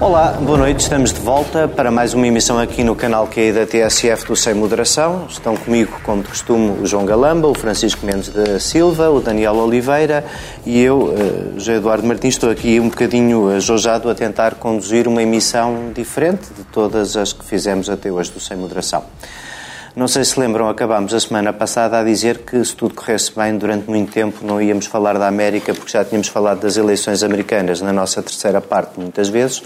Olá, boa noite. Estamos de volta para mais uma emissão aqui no canal QI da TSF do Sem Moderação. Estão comigo, como de costume, o João Galamba, o Francisco Mendes da Silva, o Daniel Oliveira e eu, eh, José Eduardo Martins. Estou aqui um bocadinho ajojado a tentar conduzir uma emissão diferente de todas as que fizemos até hoje do Sem Moderação. Não sei se lembram, acabámos a semana passada a dizer que se tudo corresse bem, durante muito tempo não íamos falar da América, porque já tínhamos falado das eleições americanas na nossa terceira parte, muitas vezes.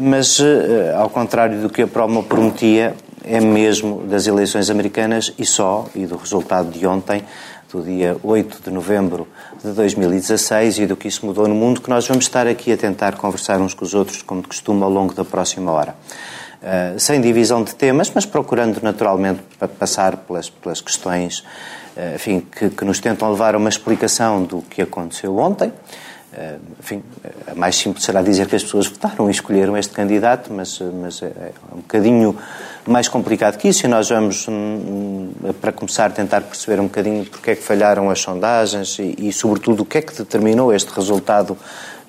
Mas, eh, ao contrário do que a promo prometia, é mesmo das eleições americanas e só, e do resultado de ontem, do dia 8 de novembro de 2016 e do que isso mudou no mundo, que nós vamos estar aqui a tentar conversar uns com os outros, como de costume, ao longo da próxima hora. Uh, sem divisão de temas, mas procurando naturalmente passar pelas, pelas questões uh, enfim, que, que, nos tentam levar a uma explicação do que aconteceu ontem. Uh, enfim, a mais simples será dizer que as pessoas votaram e escolheram este candidato, mas, mas é, um bocadinho mais complicado que isso e nós vamos, hum, para começar, tentar perceber um bocadinho porque é que falharam as sondagens e, e sobretudo, o que é que determinou este resultado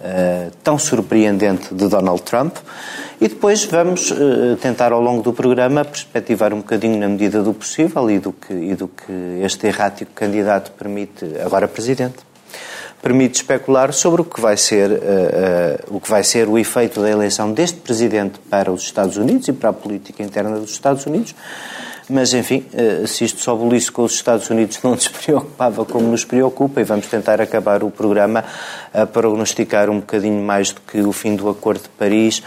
uh, tão surpreendente de Donald Trump. E depois vamos uh, tentar, ao longo do programa, perspectivar um bocadinho, na medida do possível e do que, e do que este errático candidato permite, agora presidente, permite especular sobre o que vai ser uh, uh, o que vai ser o efeito da eleição deste presidente para os Estados Unidos e para a política interna dos Estados Unidos mas, enfim, eh, se isto só bolisse com os Estados Unidos não nos preocupava como nos preocupa e vamos tentar acabar o programa a prognosticar um bocadinho mais do que o fim do Acordo de Paris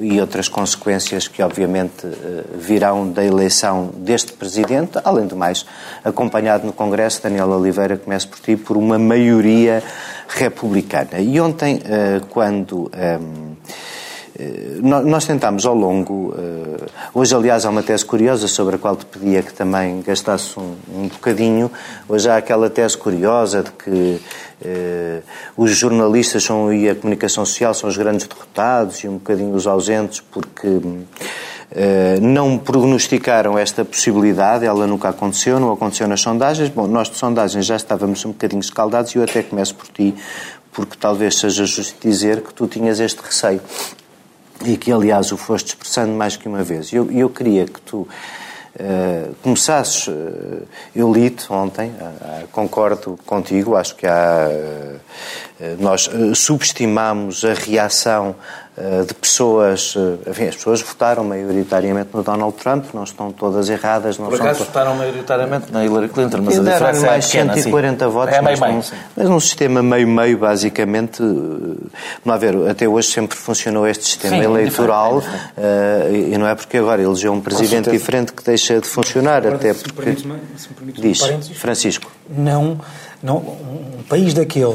e outras consequências que, obviamente, eh, virão da eleição deste Presidente, além do mais, acompanhado no Congresso, Daniel Oliveira, começa por ti, por uma maioria republicana. E ontem, eh, quando ehm, eh, nós tentámos ao longo. Eh, hoje, aliás, há uma tese curiosa sobre a qual te pedia que também gastasse um, um bocadinho. Hoje há aquela tese curiosa de que eh, os jornalistas são, e a comunicação social são os grandes derrotados e um bocadinho os ausentes porque. Uh, não prognosticaram esta possibilidade, ela nunca aconteceu, não aconteceu nas sondagens. Bom, nós de sondagens já estávamos um bocadinho escaldados e eu até começo por ti, porque talvez seja justo dizer que tu tinhas este receio e que, aliás, o foste expressando mais que uma vez. Eu, eu queria que tu uh, começasses. Uh, eu li-te ontem, uh, concordo contigo, acho que há. nós subestimamos a reação eh, de pessoas, eh, enfim, as pessoas votaram maioritariamente no Donald Trump, não estão todas erradas. Não Por acaso são... votaram maioritariamente na Hillary Clinton, mas a diferença mais é pequena, 140 sim. votos, é mas, meio, mas num sistema meio-meio, basicamente, vamos lá ver, até hoje sempre funcionou este sistema sim, eleitoral diferente, uh, e não é porque agora elegeu um presidente diferente que deixa de funcionar, agora, até porque... Se me permites, Diz, Francisco. Não não, um país daqueles,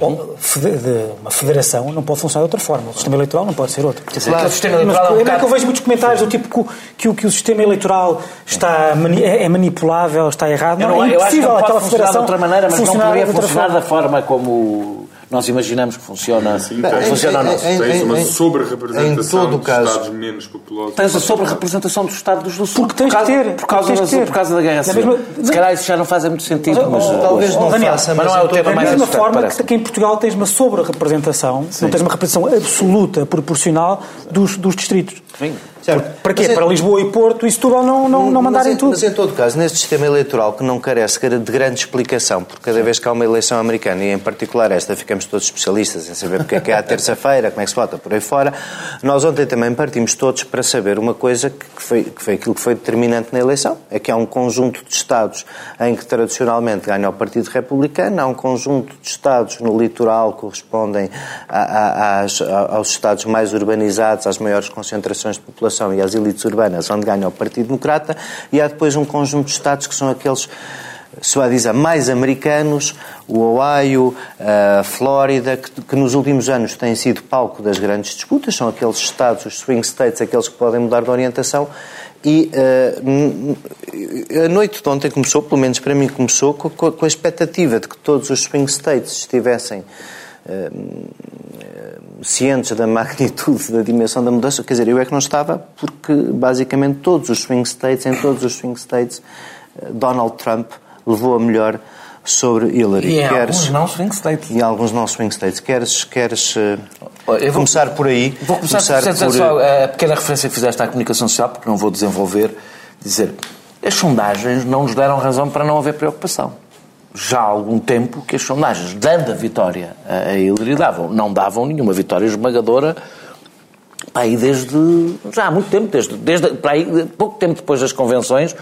uhum. uma federação, não pode funcionar de outra forma. O sistema eleitoral não pode ser outro. Claro, o sistema eleitoral mas, é um bocado... que eu vejo muitos comentários do tipo que, que, que o sistema eleitoral está é, é manipulável, está errado. Não, não, é impossível eu acho que aquela federação de outra maneira, mas não poderia funcionar da forma como nós imaginamos que funciona, Sim, tens, funciona nosso. Tens uma sobre-representação dos caso, Estados menos populosos. Tens a sobre-representação dos Estados do Sul. Porque tens por causa, ter. Por causa, da, ter. por causa da guerra civil. Mesma, Se calhar isso já não faz muito sentido. Mas, mas talvez não Daniel, faça, mas não é o tema mais Da mesma forma que, que, em Portugal tens uma sobre-representação, não tens uma representação absoluta, proporcional dos, dos distritos. Sim. Certo. Para quê? Para Lisboa e Porto e Setúbal não, não, não mandarem mas, tudo. Mas em todo caso, neste sistema eleitoral que não carece de grande explicação, porque cada vez que há uma eleição americana, e em particular esta, ficamos todos especialistas em saber porque é que é a terça-feira, como é que se vota por aí fora, nós ontem também partimos todos para saber uma coisa que foi, que foi aquilo que foi determinante na eleição, é que há um conjunto de Estados em que tradicionalmente ganha o Partido Republicano, há um conjunto de Estados no litoral que correspondem a, a, a, aos Estados mais urbanizados, às maiores concentrações de população e às elites urbanas, onde ganha o Partido Democrata, e há depois um conjunto de Estados que são aqueles se dizer, mais americanos, o Ohio, a Flórida, que, que, nos últimos anos têm sido palco das grandes disputas, são aqueles estados, os swing states, aqueles que podem mudar de orientação. E uh, a noite de ontem começou, pelo menos para mim, começou com, com a expectativa de que todos os swing states estivessem cientes da magnitude, da dimensão da mudança. Quer dizer, eu é que não estava, porque basicamente todos os swing states, em todos os swing states, eh, Donald Trump levou a melhor sobre Hillary. E queres, alguns não swing states. E alguns não swing states. Queres... queres oh, vou começar por aí. Vou começar, começar por... só a pequena referência que fizeste à comunicação social, porque não vou desenvolver, dizer, as sondagens não nos deram razão para não haver preocupação. Já há algum tempo que as sondagens, dando a vitória a Hillary, davam, não davam nenhuma vitória esmagadora para aí desde já há muito tempo, desde, desde para aí, pouco tempo depois das convenções,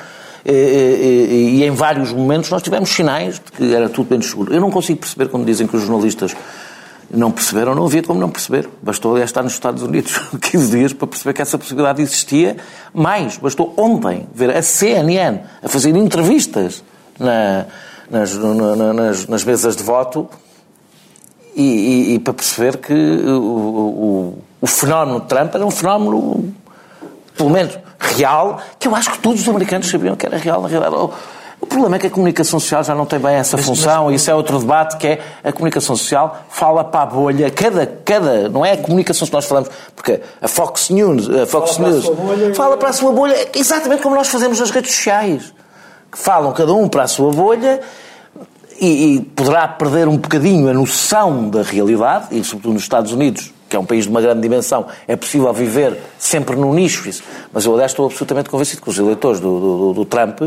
e, e, e, em vários momentos nós tivemos sinais de que era tudo menos seguro. Eu não consigo perceber quando dizem que os jornalistas não perceberam, não havia como não perceber. Bastou aliás, estar nos Estados Unidos 15 dias para perceber que essa possibilidade existia. Mais, bastou ontem ver a CNN a fazer entrevistas na, nas, na, nas, nas mesas de voto e, e, e para perceber que o, o, o, fenómeno Trump era um fenómeno, pelo menos real, que eu acho que todos os americanos sabiam que era real na realidade. O problema é que a comunicação social já não tem bem essa mas, função, mas... e isso é outro debate, que é a comunicação social fala para a bolha, cada, cada, não é a comunicação que nós falamos, porque a Fox News, a Fox fala News para fala para a sua bolha, exatamente como nós fazemos nas redes sociais, falam cada um para a sua bolha e, e poderá perder um bocadinho a noção da realidade, e sobretudo nos Estados Unidos, que é um país de uma grande dimensão, é possível viver sempre no nicho. Mas eu, aliás, estou absolutamente convencido que os eleitores do, do, do Trump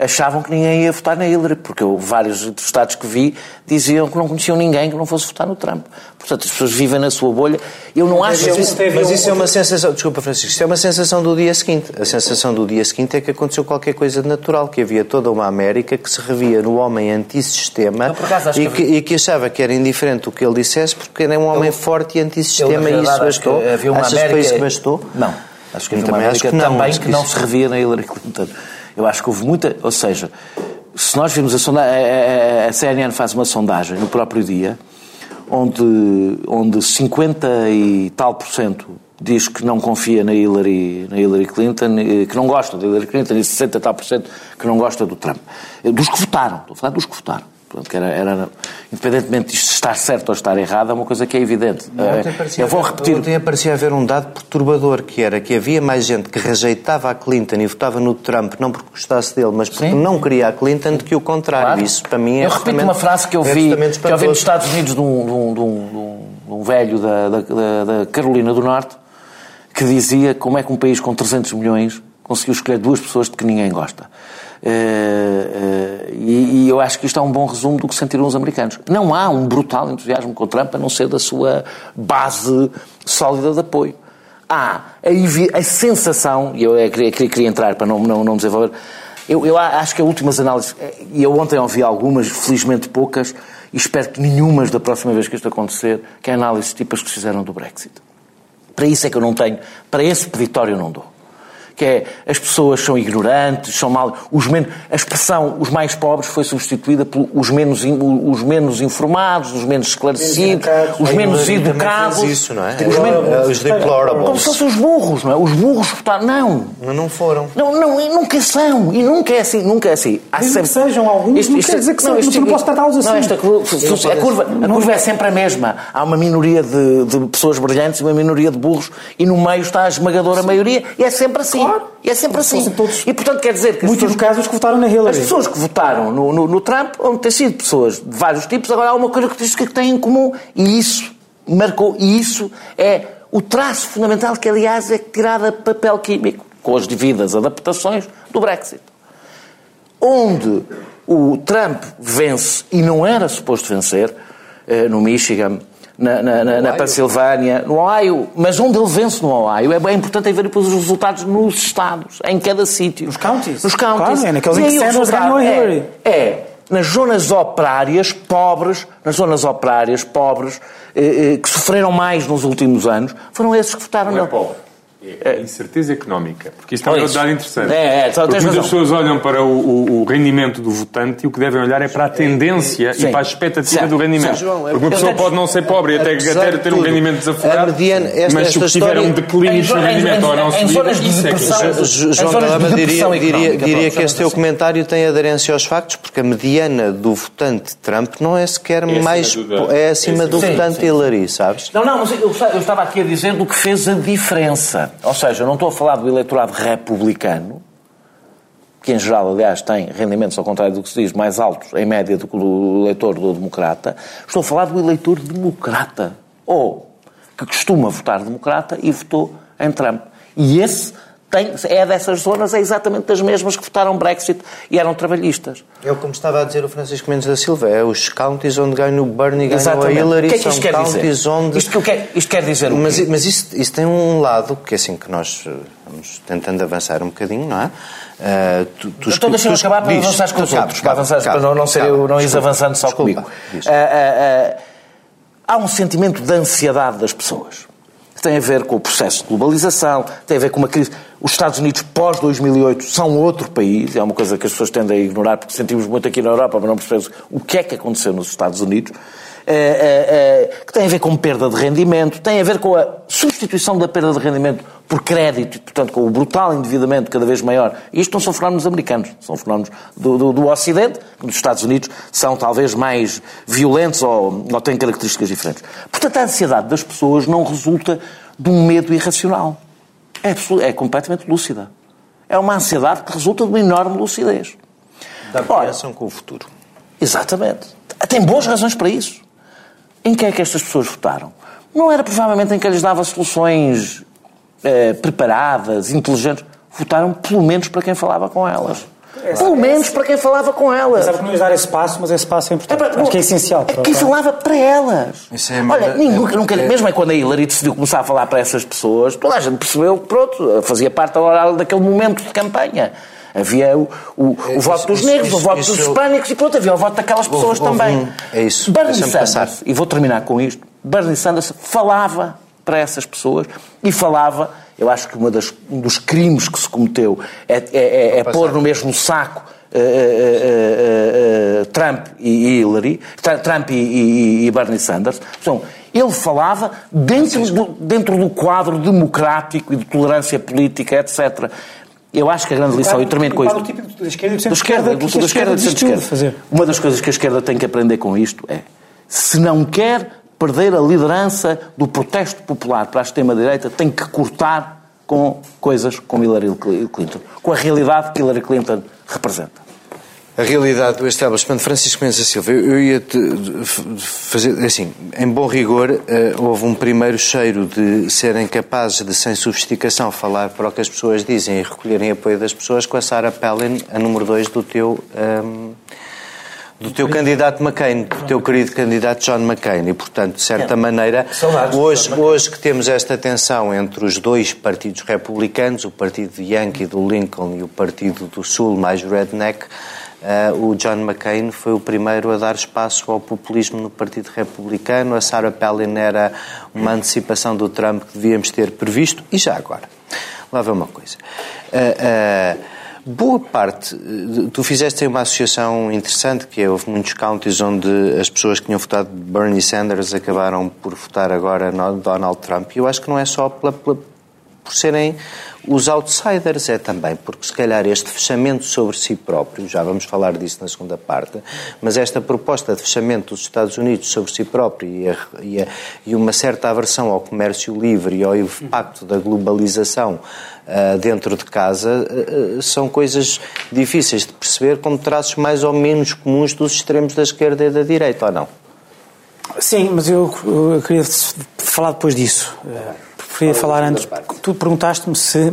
achavam que ninguém ia votar na Hillary, porque eu, vários estados que vi diziam que não conheciam ninguém que não fosse votar no Trump. Portanto, as pessoas vivem na sua bolha. Eu não acho mas isso, mas isso é uma sensação, desculpa Francisco, isso é uma sensação do dia seguinte. A sensação do dia seguinte é que aconteceu qualquer coisa de natural, que havia toda uma América que se revia no homem antissistema e, que, e que achava que era indiferente o que ele dissesse porque era um homem eu, forte e antissistema e isso bastou. Havia uma América... que foi isso que bastou? Não. Acho que uma América que não, também que não se revia na Hillary Clinton. Eu acho que houve muita. Ou seja, se nós vimos a sondagem. A, CNN faz uma sondagem no próprio dia, onde, onde 50 e tal por cento diz que não confia na Hillary, na Hillary Clinton, que não gosta da Hillary Clinton, e 60 e tal por cento que não gosta do Trump. Dos que votaram, estou a falar dos que votaram. Que era, era, independentemente de estar certo ou estar errado, é uma coisa que é evidente. eu vou repetir. Ontem aparecia haver um dado perturbador, que era que havia mais gente que rejeitava a Clinton e votava no Trump, não porque gostasse dele, mas porque Sim. não queria a Clinton, do que o contrário. Claro. Isso, para mim, é Eu repito uma frase que eu é vi, que eu vi nos Estados Unidos de um, de um, de um, de um velho da, da, da Carolina do Norte, que dizia como é que um país com 300 milhões conseguiu escolher duas pessoas de que ninguém gosta. Uh, uh, e, e, eu acho que isto é um bom resumo do que sentiram os americanos. Não há um brutal entusiasmo com Trump, a não ser da sua base sólida de apoio. Há a, a sensação, e eu queria, queria, entrar para não, não, não desenvolver, eu, eu acho que as últimas análises, e eu ontem ouvi algumas, felizmente poucas, e espero que nenhumas da próxima vez que isto acontecer, que é análises tipo as que se fizeram do Brexit. Para isso é que eu não tenho, para esse peditório eu não dou que é as pessoas são ignorantes, são mal. Os menos, a expressão os mais pobres foi substituída pelos menos, os menos informados, os menos esclarecidos, os menos educados. Isso, não é? Os, menos, é, os deplorables. Como se fossem os burros, não é? Os burros votaram. Não. Mas não foram. Não, não, e nunca são. E nunca é assim. Nunca é assim. Há sempre... que sejam alguns, isto, isto, não quer dizer que não, isto, não, não posso tratá-los assim. Não, esta, a, curva, a curva é sempre a mesma. Há uma minoria de, de pessoas brilhantes e uma minoria de burros e no meio está a esmagadora maioria e é sempre assim. Claro. E é sempre assim. Todos, e portanto quer dizer que. Muitos dos casos que votaram na Hillary. As pessoas que votaram no, no, no Trump vão ter sido pessoas de vários tipos, agora há uma característica que têm em comum e isso marcou, e isso é o traço fundamental que, aliás, é tirado a papel químico, com as devidas adaptações do Brexit. Onde o Trump vence e não era suposto vencer, eh, no Michigan, na, na, na, na Pensilvânia, no Ohio, mas onde ele vence no Ohio, é bem importante ver depois os resultados nos estados, em cada sítio. Nos counties. Nos counties. Claro, é naqueles em que Sanders ganhou a Hillary. É, é, nas zonas operárias pobres, nas zonas operárias pobres, eh, eh, que sofreram mais nos últimos anos, foram esses que votaram não é pobre. É a incerteza económica, porque isto é um dado interessante. É, é, muitas pessoas olham para o, o, o, rendimento do votante e o que devem olhar é para a tendência Sim. e para a expectativa Sim. do rendimento. Sim. Porque uma pessoa pode não ser pobre e até, até ter um rendimento desaforado, mas se tiver um declínio no rendimento ou não subir, isso é que João Calama diria, diria, diria que este teu comentário tem aderência aos factos, porque a mediana do votante Trump não é sequer é mais... É acima do votante Hillary, sabes? Não, não, mas eu estava aqui a dizer do que fez a diferença. Ou seja, eu não estou a falar do eleitorado republicano, que em geral, aliás, tem rendimentos, ao contrário do que se diz, mais altos, em média, do que o eleitor do democrata. Estou a falar do eleitor democrata. Ou que costuma votar democrata e votou em Trump. E esse tem, é dessas zonas, é exatamente das mesmas que votaram Brexit e eram trabalhistas. É como estava a dizer o Francisco Mendes da Silva, é os counties onde ganha o Bernie, ganha a Hillary, que é que isto quer counties dizer? onde... Isto, quer, isto quer dizer Mas, mas isso, isso, tem um lado, que é assim que nós eh, vamos tentando avançar um bocadinho, não é? Uh, tu, tu, então deixa-me acabar para avançar com os outros, para, avançar, para não, não, ser eu, não ires avançando só desculpa, comigo. Uh, uh, há um sentimento de ansiedade das pessoas que tem a ver com o processo de globalização, tem a ver com uma crise. Os Estados Unidos pós-2008 são outro país, é uma coisa que as pessoas tendem a ignorar porque sentimos muito aqui na Europa, mas não percebemos o que é que aconteceu nos Estados Unidos. É, é, é, que tem a ver com perda de rendimento, tem a ver com a substituição da perda de rendimento por crédito, portanto, com o brutal endividamento cada vez maior. Isto não são fenómenos americanos, são fenómenos do, do, do Ocidente, que nos Estados Unidos são talvez mais violentos ou, ou têm características diferentes. Portanto, a ansiedade das pessoas não resulta de um medo irracional. É, é completamente lúcida. É uma ansiedade que resulta de uma enorme lucidez. Da preocupação com o futuro. Exatamente. Tem boas razões para isso. Em que é que estas pessoas votaram? Não era provavelmente em que lhes dava soluções eh, preparadas, inteligentes. Votaram pelo menos para quem falava com elas. É, pelo menos para quem falava com elas. Sabe que não dar esse espaço, mas esse espaço é importante. É, Acho que é essencial. É quem falava para elas. Isso é Olha, ninguém, é, nunca, é, mesmo é quando a Hillary decidiu começar a falar para essas pessoas, toda a gente percebeu que, pronto, fazia parte daquele momento de campanha. Havia o, o, o é, voto dos negros, isso, o voto isso, dos hispânicos e pronto, havia o voto daquelas pessoas também. é isso. Bernie Sanders, passar. e vou terminar com isto, Bernie Sanders falava para essas pessoas e falava, eu acho que uma das, um dos crimes que se cometeu é, é, é, é pôr no mesmo saco Uh, uh, uh, Trump e Hillary, Trump e, e, e, Bernie Sanders. Então, ele falava dentro do, dentro do quadro democrático e de tolerância política, etc. Eu acho que a grande lição, e termino com isto. Tipo da esquerda do centro-esquerda. Da esquerda e do centro-esquerda. Uma das coisas que a esquerda tem que aprender com isto é: se não quer perder a liderança do protesto popular para a extrema-direita, tem que cortar com coisas como Hillary Clinton, com a realidade que Hillary Clinton representa a realidade do establishment. Francisco Mendes Silva, eu ia fazer, assim, em bom rigor, uh, houve um primeiro cheiro de serem capazes de, sem sofisticação, falar para o que as pessoas dizem e recolherem apoio das pessoas com a Sarah Palin, a número 2 do teu. Um, ehm, do teu candidato McCain, do teu querido candidato John McCain. E, portanto, de certa maneira, hoje, hoje que temos esta tensão entre os dois partidos republicanos, o partido de Yankee do Lincoln e o partido do Sul, mais redneck, Uh, o John McCain foi o primeiro a dar espaço ao populismo no Partido Republicano. A Sarah Palin era uma antecipação do Trump que devíamos ter previsto. E já agora, lá vem uma coisa. Uh, uh, boa parte, tu fizeste uma associação interessante, que é, houve muitos counties onde as pessoas que tinham votado Bernie Sanders acabaram por votar agora Donald Trump. E eu acho que não é só pela, pela, por serem os outsiders é também, porque se calhar este fechamento sobre si próprio, já vamos falar disso na segunda parte, mas esta proposta de fechamento dos Estados Unidos sobre si próprio e, a, e, a, e uma certa aversão ao comércio livre e ao impacto da globalização uh, dentro de casa uh, são coisas difíceis de perceber como traços mais ou menos comuns dos extremos da esquerda e da direita, ou não? Sim, mas eu, eu queria falar depois disso preferia falar antes. Tu perguntaste-me se,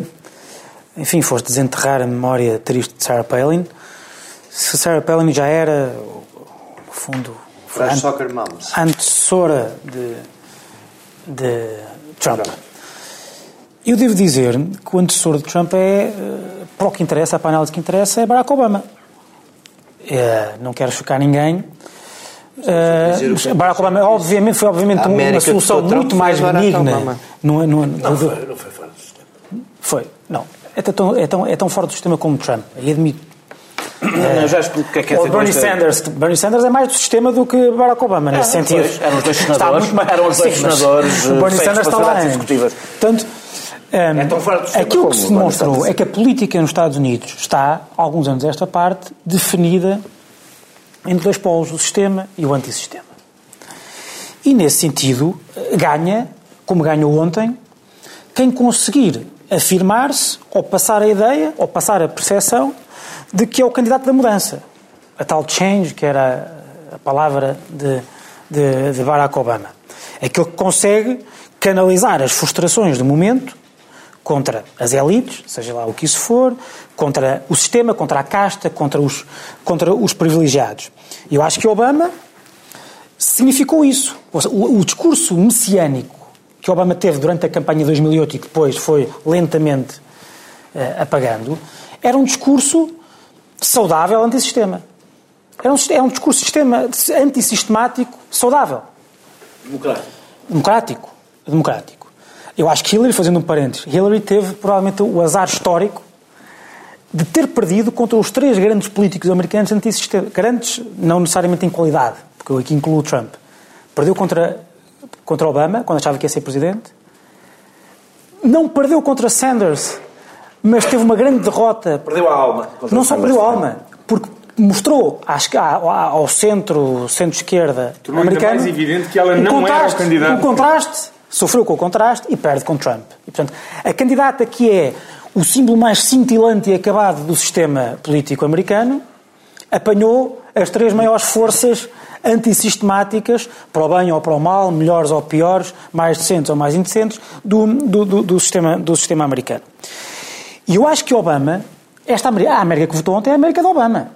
enfim, foste desenterrar a memória triste de Sarah Palin. Se Sarah Palin já era, no fundo, a antecessora de, de Trump. Eu devo dizer que o antecessor de Trump é, eh, para o que interessa, para a análise que interessa, é Barack Obama. É, não quero chocar ninguém, Uh, Barack Obama, obviamente, foi obviamente uma solução muito mais benigna. Não, não, não, foi, não foi fora do sistema. Foi, não. É tão, é, tão, é tão fora do sistema como Trump, aí admito. Não, já explico o que é que é Bernie Sanders, Bernie Sanders é mais do sistema do que Barack Obama, nesse é, sentido. Pois, eram os dois senadores, mais, eram os dois sim, senadores. O Bernie Sanders está lá. Portanto, um, é tão fora do sistema aquilo que se demonstrou é que a política nos Estados Unidos está, há alguns anos esta parte, definida entre dois polos, o sistema e o antissistema. E, nesse sentido, ganha, como ganhou ontem, quem conseguir afirmar-se ou passar a ideia ou passar a percepção de que é o candidato da mudança. A tal change, que era a palavra de, de, de Barack Obama. Aquele que consegue canalizar as frustrações do momento contra as elites, seja lá o que isso for, contra o sistema, contra a casta, contra os, contra os privilegiados. Eu acho que Obama significou isso. O, o discurso messiânico que Obama teve durante a campanha de 2008 e que depois foi lentamente uh, apagando, era um discurso saudável antissistema. Era um, é um discurso sistema antisistemático saudável. Democrático. Democrático. Democrático. Eu acho que Hillary, fazendo um parênteses, Hillary teve provavelmente o azar histórico de ter perdido contra os três grandes políticos americanos antissistema. Grandes, não necessariamente em qualidade, porque eu aqui incluo o Trump. Perdeu contra, contra Obama, quando achava que ia ser presidente. Não perdeu contra Sanders, mas teve uma grande derrota. Perdeu a alma. Não só perdeu a alma, porque mostrou ao centro, centro-esquerda americano... mais evidente que ela não era o candidato. O contraste, sofreu com o contraste e perde com Trump. E, portanto, a candidata que é o símbolo mais cintilante e acabado do sistema político americano apanhou as três maiores forças antissistemáticas, para o bem ou para o mal, melhores ou piores, mais decentes ou mais indecentes, do, do, do, do sistema, do sistema americano. E eu acho que Obama, esta América, a América que votou ontem é a América de Obama.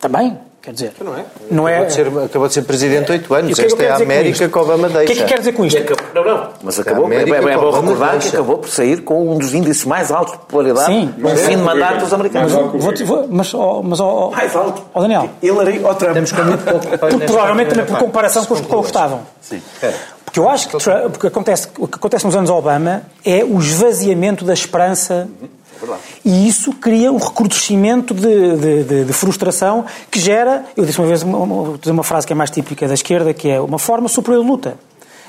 Também. Quer dizer, não é? Não é... Acabou, de ser, acabou de ser presidente oito anos. É Esta é a América que Obama deixa. O que é que quer dizer com isto? Não, não. Mas acabou, é, é, bom recordar que acabou por sair com um dos índices mais altos de popularidade Sim, no é, fim de mandato dos americanos. Mas, vou, vou, mas, oh, mas oh, mais alto. Oh, Daniel. Hillary ou Trump. Temos muito pouco. Provavelmente também por comparação com os que gostavam. Sim. Porque eu acho que o que acontece, o que acontece nos anos Obama é o esvaziamento da esperança e isso cria um recrudescimento de, de, de, de, frustração que gera, eu disse uma vez uma, uma, uma frase que é mais típica da esquerda, que é uma forma superior de luta.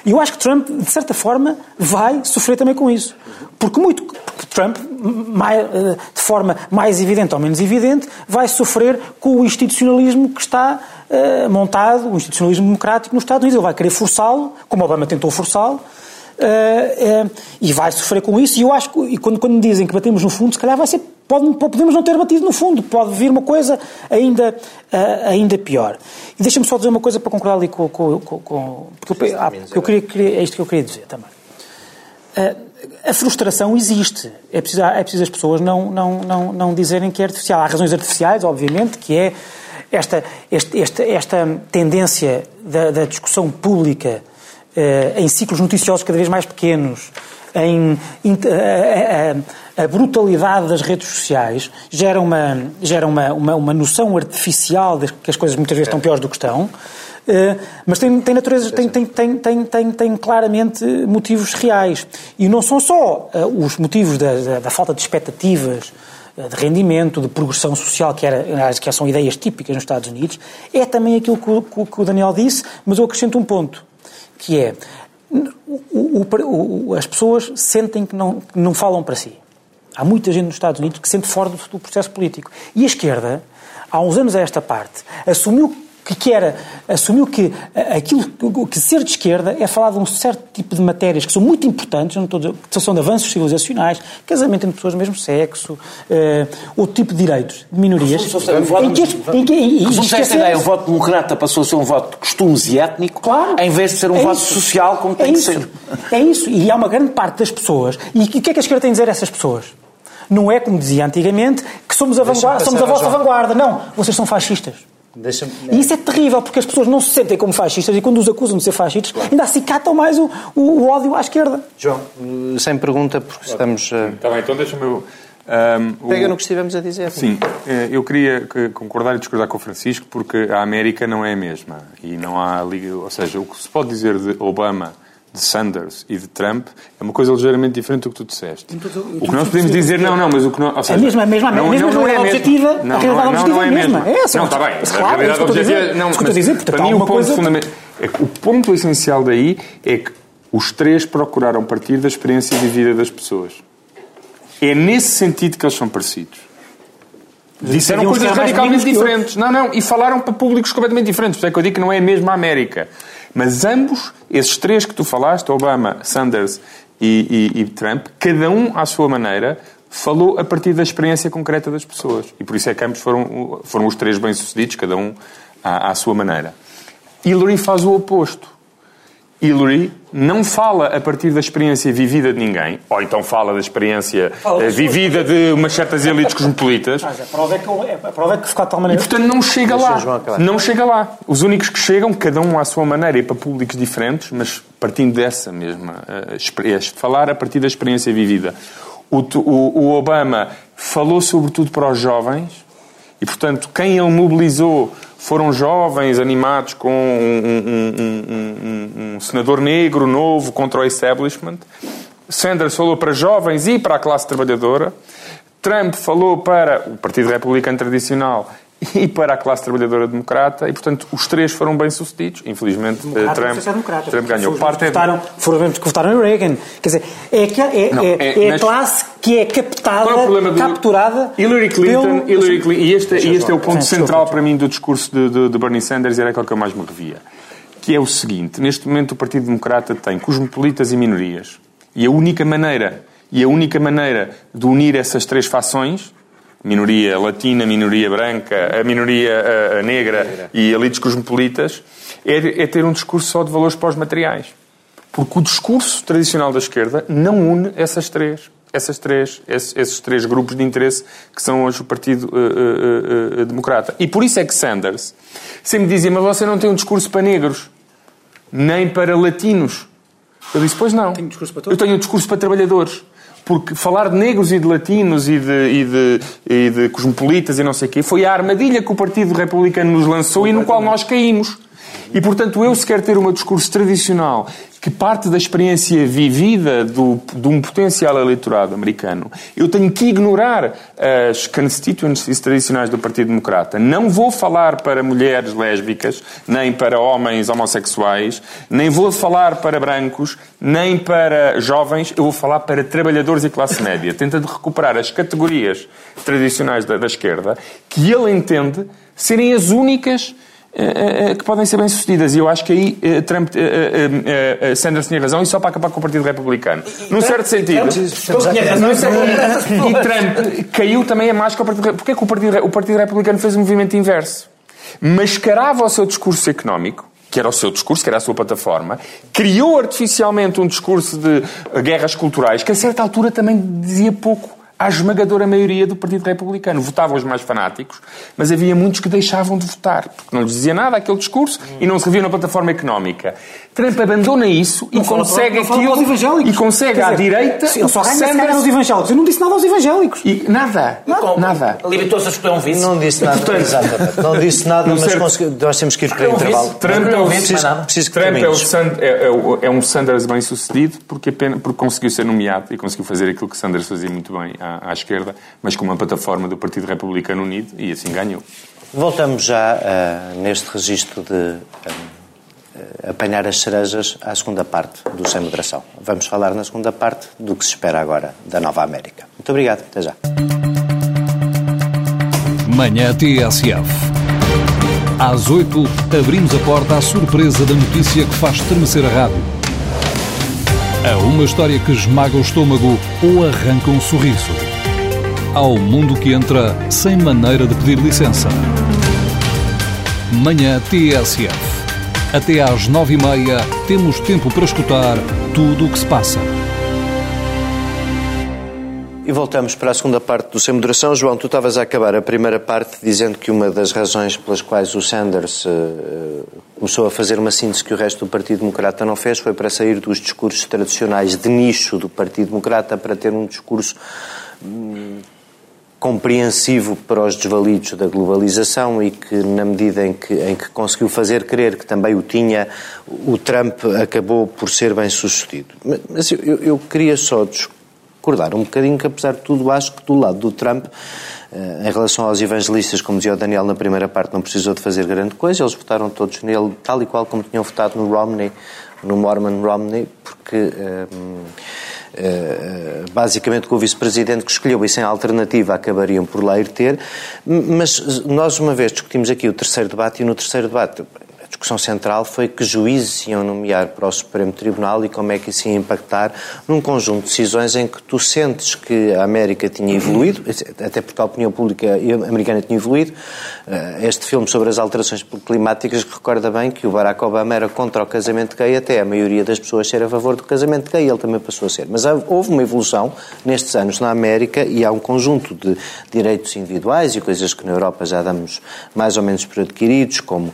E eu acho que Trump, de certa forma, vai sofrer também com isso. Porque muito porque Trump, mais, eh, de forma mais evidente ou menos evidente, vai sofrer com o institucionalismo que está uh, montado, o institucionalismo democrático nos Estados Unidos. Ele vai querer forçá-lo, como Obama tentou forçá-lo, Uh, uh, e vai sofrer com isso. E eu acho que, e quando, quando me dizem que batemos no fundo, se calhar vai ser, pode, podemos não ter batido no fundo, pode vir uma coisa ainda, uh, ainda pior. E deixa-me só dizer uma coisa para concordar ali com. com, com, com porque eu, ah, eu queria, queria, é isto que eu queria dizer também. a frustração existe. É preciso, é preciso as pessoas não, não, não, não dizerem que é artificial. Há razões artificiais, obviamente, que é esta, esta, esta, esta tendência da, da discussão pública em ciclos noticiosos cada vez mais pequenos, em, a, a, a, brutalidade das redes sociais gera uma, gera uma, uma, uma noção artificial de que as coisas muitas vezes estão piores do que estão, eh, mas tem, tem natureza, tem, tem, tem, tem, tem, tem claramente motivos reais. E não são só eh, os motivos da, da, da falta de expectativas, de rendimento, de progressão social, que, era, que são ideias típicas nos Estados Unidos, é também aquilo que que o Daniel disse, mas eu acrescento um ponto que é o, o, o, as pessoas sentem que não, que não falam para si. Há muita gente nos Estados Unidos que sente fora do, do processo político. E a esquerda, há uns anos a esta parte, assumiu que, que era, assumiu que aquilo que ser de esquerda é falar de um certo tipo de matérias que são muito importantes, não estou dizer, são de avanços civilizacionais, casamento entre pessoas do mesmo sexo, uh, outro tipo de direitos, de minorias. esta ideia, o voto democrata passou a ser um voto de costumes e étnico, claro, em vez de ser um é voto isso. social como tem é que ser. É isso, e há uma grande parte das pessoas, e o que é que a esquerda tem a dizer a essas pessoas? Não é como dizia antigamente que somos a, vanguarda, somos a vossa vanguarda. Não, vocês são fascistas. E isso é terrível, porque as pessoas não se sentem como fascistas e quando os acusam de ser fascistas, claro. ainda assim catam mais o, o, o, ódio à esquerda. João, sem pergunta, porque estamos. Uh... Está bem, então deixa-me. Um, Pega o... no que estivemos a dizer. Sim, eh, eu queria concordar e discordar com o Francisco, porque a América não é a mesma. E não há. Ou seja, o que se pode dizer de Obama de Sanders e de Trump é uma coisa ligeiramente diferente do que tu disseste. Então, o que nós podemos dizer, não, não, mas o que nós. Ou seja, a mesma, a mesma, não, mesma, não, é a objetiva, não, a realidade não, objetiva não é a mesma. É essa. Não, está bem. Claro, a realidade objetiva. Não, mas, dizer, para mim, o ponto, coisa... fundamental, é que o ponto essencial daí é que os três procuraram partir da experiência de vida das pessoas. É nesse sentido que eles são parecidos. Disseram coisas radicalmente diferentes. Não, não, e falaram para públicos completamente diferentes. Por isso é que eu digo que não é a mesma América. Mas ambos, esses três que tu falaste, Obama, Sanders e, e, e Trump, cada um à sua maneira, falou a partir da experiência concreta das pessoas. E por isso é que ambos foram, foram os três bem-sucedidos, cada um à, à, sua maneira. Hillary faz o oposto. Hillary não fala a partir da experiência vivida de ninguém, ou então fala da experiência fala vivida de umas certas elites cosmopolitas. Mas a prova é que, a prova é que ficou de tal maneira. E portanto não chega lá. Não chega lá. Os únicos que chegam, cada um à sua maneira e para públicos diferentes, mas partindo dessa mesma, é falar a partir da experiência vivida. O, o, o Obama falou sobretudo para os jovens e, portanto, quem ele mobilizou foram jovens animados com um, um, um, um, senador negro novo contra o establishment. Sanders falou para jovens e para a classe trabalhadora. Trump falou para o Partido Republicano Tradicional e para a classe trabalhadora democrata, e portanto os três foram bem-sucedidos. Infelizmente, democrata, Trump, democrata, Trump ganhou. Parte é votaram, foram que votaram em Reagan. Quer dizer, é, é, não, é, é, é a classe que é captada, é capturada. Hillary Clinton, pelo... Hillary Clinton e este, e este é o ponto central para mim do discurso de, de, de Bernie Sanders, e era aquilo que eu mais me revia. Que é o seguinte: neste momento o Partido Democrata tem cosmopolitas e minorias. E a única maneira, e a única maneira de unir essas três fações minoria latina, minoria branca, a minoria a, a negra, negra, e elites cosmopolitas, é, é ter um discurso só de valores pós-materiais. Porque o discurso tradicional da esquerda não une essas três, essas três, esses, esses três grupos de interesse que são hoje o Partido uh, uh, uh, Democrata. E por isso é que Sanders sempre dizia, mas você não tem um discurso para negros, nem para latinos. Eu disse, pois não. Tenho discurso para todos. Eu tenho um discurso para trabalhadores porque falar de negros e de latinos e de, e de, e de cosmopolitas e não sei o quê foi a armadilha que o Partido Republicano nos lançou e no qual nós caímos. E, portanto, eu se quero ter um discurso tradicional que parte da experiência vivida do, de um potencial eleitorado americano, eu tenho que ignorar as constituencies tradicionais do Partido Democrata. Não vou falar para mulheres lésbicas, nem para homens homossexuais, nem vou falar para brancos, nem para jovens, eu vou falar para trabalhadores e classe média, tentando recuperar as categorias tradicionais da, da esquerda que ele entende serem as únicas que podem ser bem-sucedidas. E eu acho que aí eh, Trump, Sanders tinha razão, e só para acabar com o Partido Republicano. Num certo sentido. E Trump caiu também a mais que o Partido Porquê que o Partido, o Partido Republicano fez um movimento inverso? Mascarava o seu discurso económico, que era o seu discurso, que era a sua plataforma, criou artificialmente um discurso de guerras culturais, que a certa altura também dizia pouco à esmagadora maioria do Partido Republicano. Votavam os mais fanáticos, mas havia muitos que deixavam de votar, porque não lhes dizia nada aquele discurso hum. e não se revia na plataforma económica. Trump abandona isso não e fala, consegue não aquilo e consegue à direita ele só ganha Sanders... aos evangélicos. Eu não disse nada aos evangélicos. E nada. Nada. nada. Limitou-se a escolher um vice. Não disse nada. Portanto, exatamente. Não disse nada, mas certo. nós temos que ir para o intervalo. Trump é, um, preciso, preciso Trump é, o, é, é, é, um Sanders bem sucedido porque, apenas, porque conseguiu ser nomeado e conseguiu fazer aquilo que Sanders fazia muito bem à, à esquerda, mas com uma plataforma do Partido Republicano Unido e assim ganhou. Voltamos já uh, neste registro de uh, apanhar as cerejas à segunda parte do Sem Moderação. Vamos falar na segunda parte do que se espera agora da Nova América. Muito obrigado, até já. Manhã TSF. Às 8, abrimos a porta à surpresa da notícia que faz estremecer a rádio. A uma história que esmaga o estômago ou arranca um sorriso. Ao mundo que entra sem maneira de pedir licença. Manhã TSF. Até às nove e meia temos tempo para escutar tudo o que se passa. E voltamos para a segunda parte do Sem Moderação. João, tu estavas a acabar a primeira parte dizendo que uma das razões pelas quais o Sanders uh, começou a fazer uma síntese que o resto do Partido Democrata não fez foi para sair dos discursos tradicionais de nicho do Partido Democrata para ter um discurso hum, compreensivo para os desvalidos da globalização e que, na medida em que, em que conseguiu fazer crer que também o tinha, o Trump acabou por ser bem sucedido. Mas eu, eu queria só discordar um bocadinho que, apesar de tudo, acho que do lado do Trump, eh, em relação aos evangelistas, como dizia o Daniel na primeira parte, não precisou de fazer grande coisa, eles votaram todos nele, tal e qual como tinham votado no Romney, no Mormon Romney, porque. Um, eh, eh, basicamente com o vice-presidente que escolheu e sem alternativa acabariam por lá ir ter. Mas nós uma vez discutimos aqui o terceiro debate e no terceiro debate discussão central foi que juízes iam nomear para o Supremo Tribunal e como é que isso ia impactar num conjunto de decisões em que tu sentes que a América tinha evoluído, até porque a opinião pública americana tinha evoluído. Eh, este filme sobre as alterações climáticas recorda bem que o Barack Obama era contra o casamento gay, até a maioria das pessoas ser a favor do casamento gay, ele também passou a ser. Mas houve uma evolução nestes anos na América e há um conjunto de direitos individuais e coisas que na Europa já damos mais ou menos por adquiridos, como uh,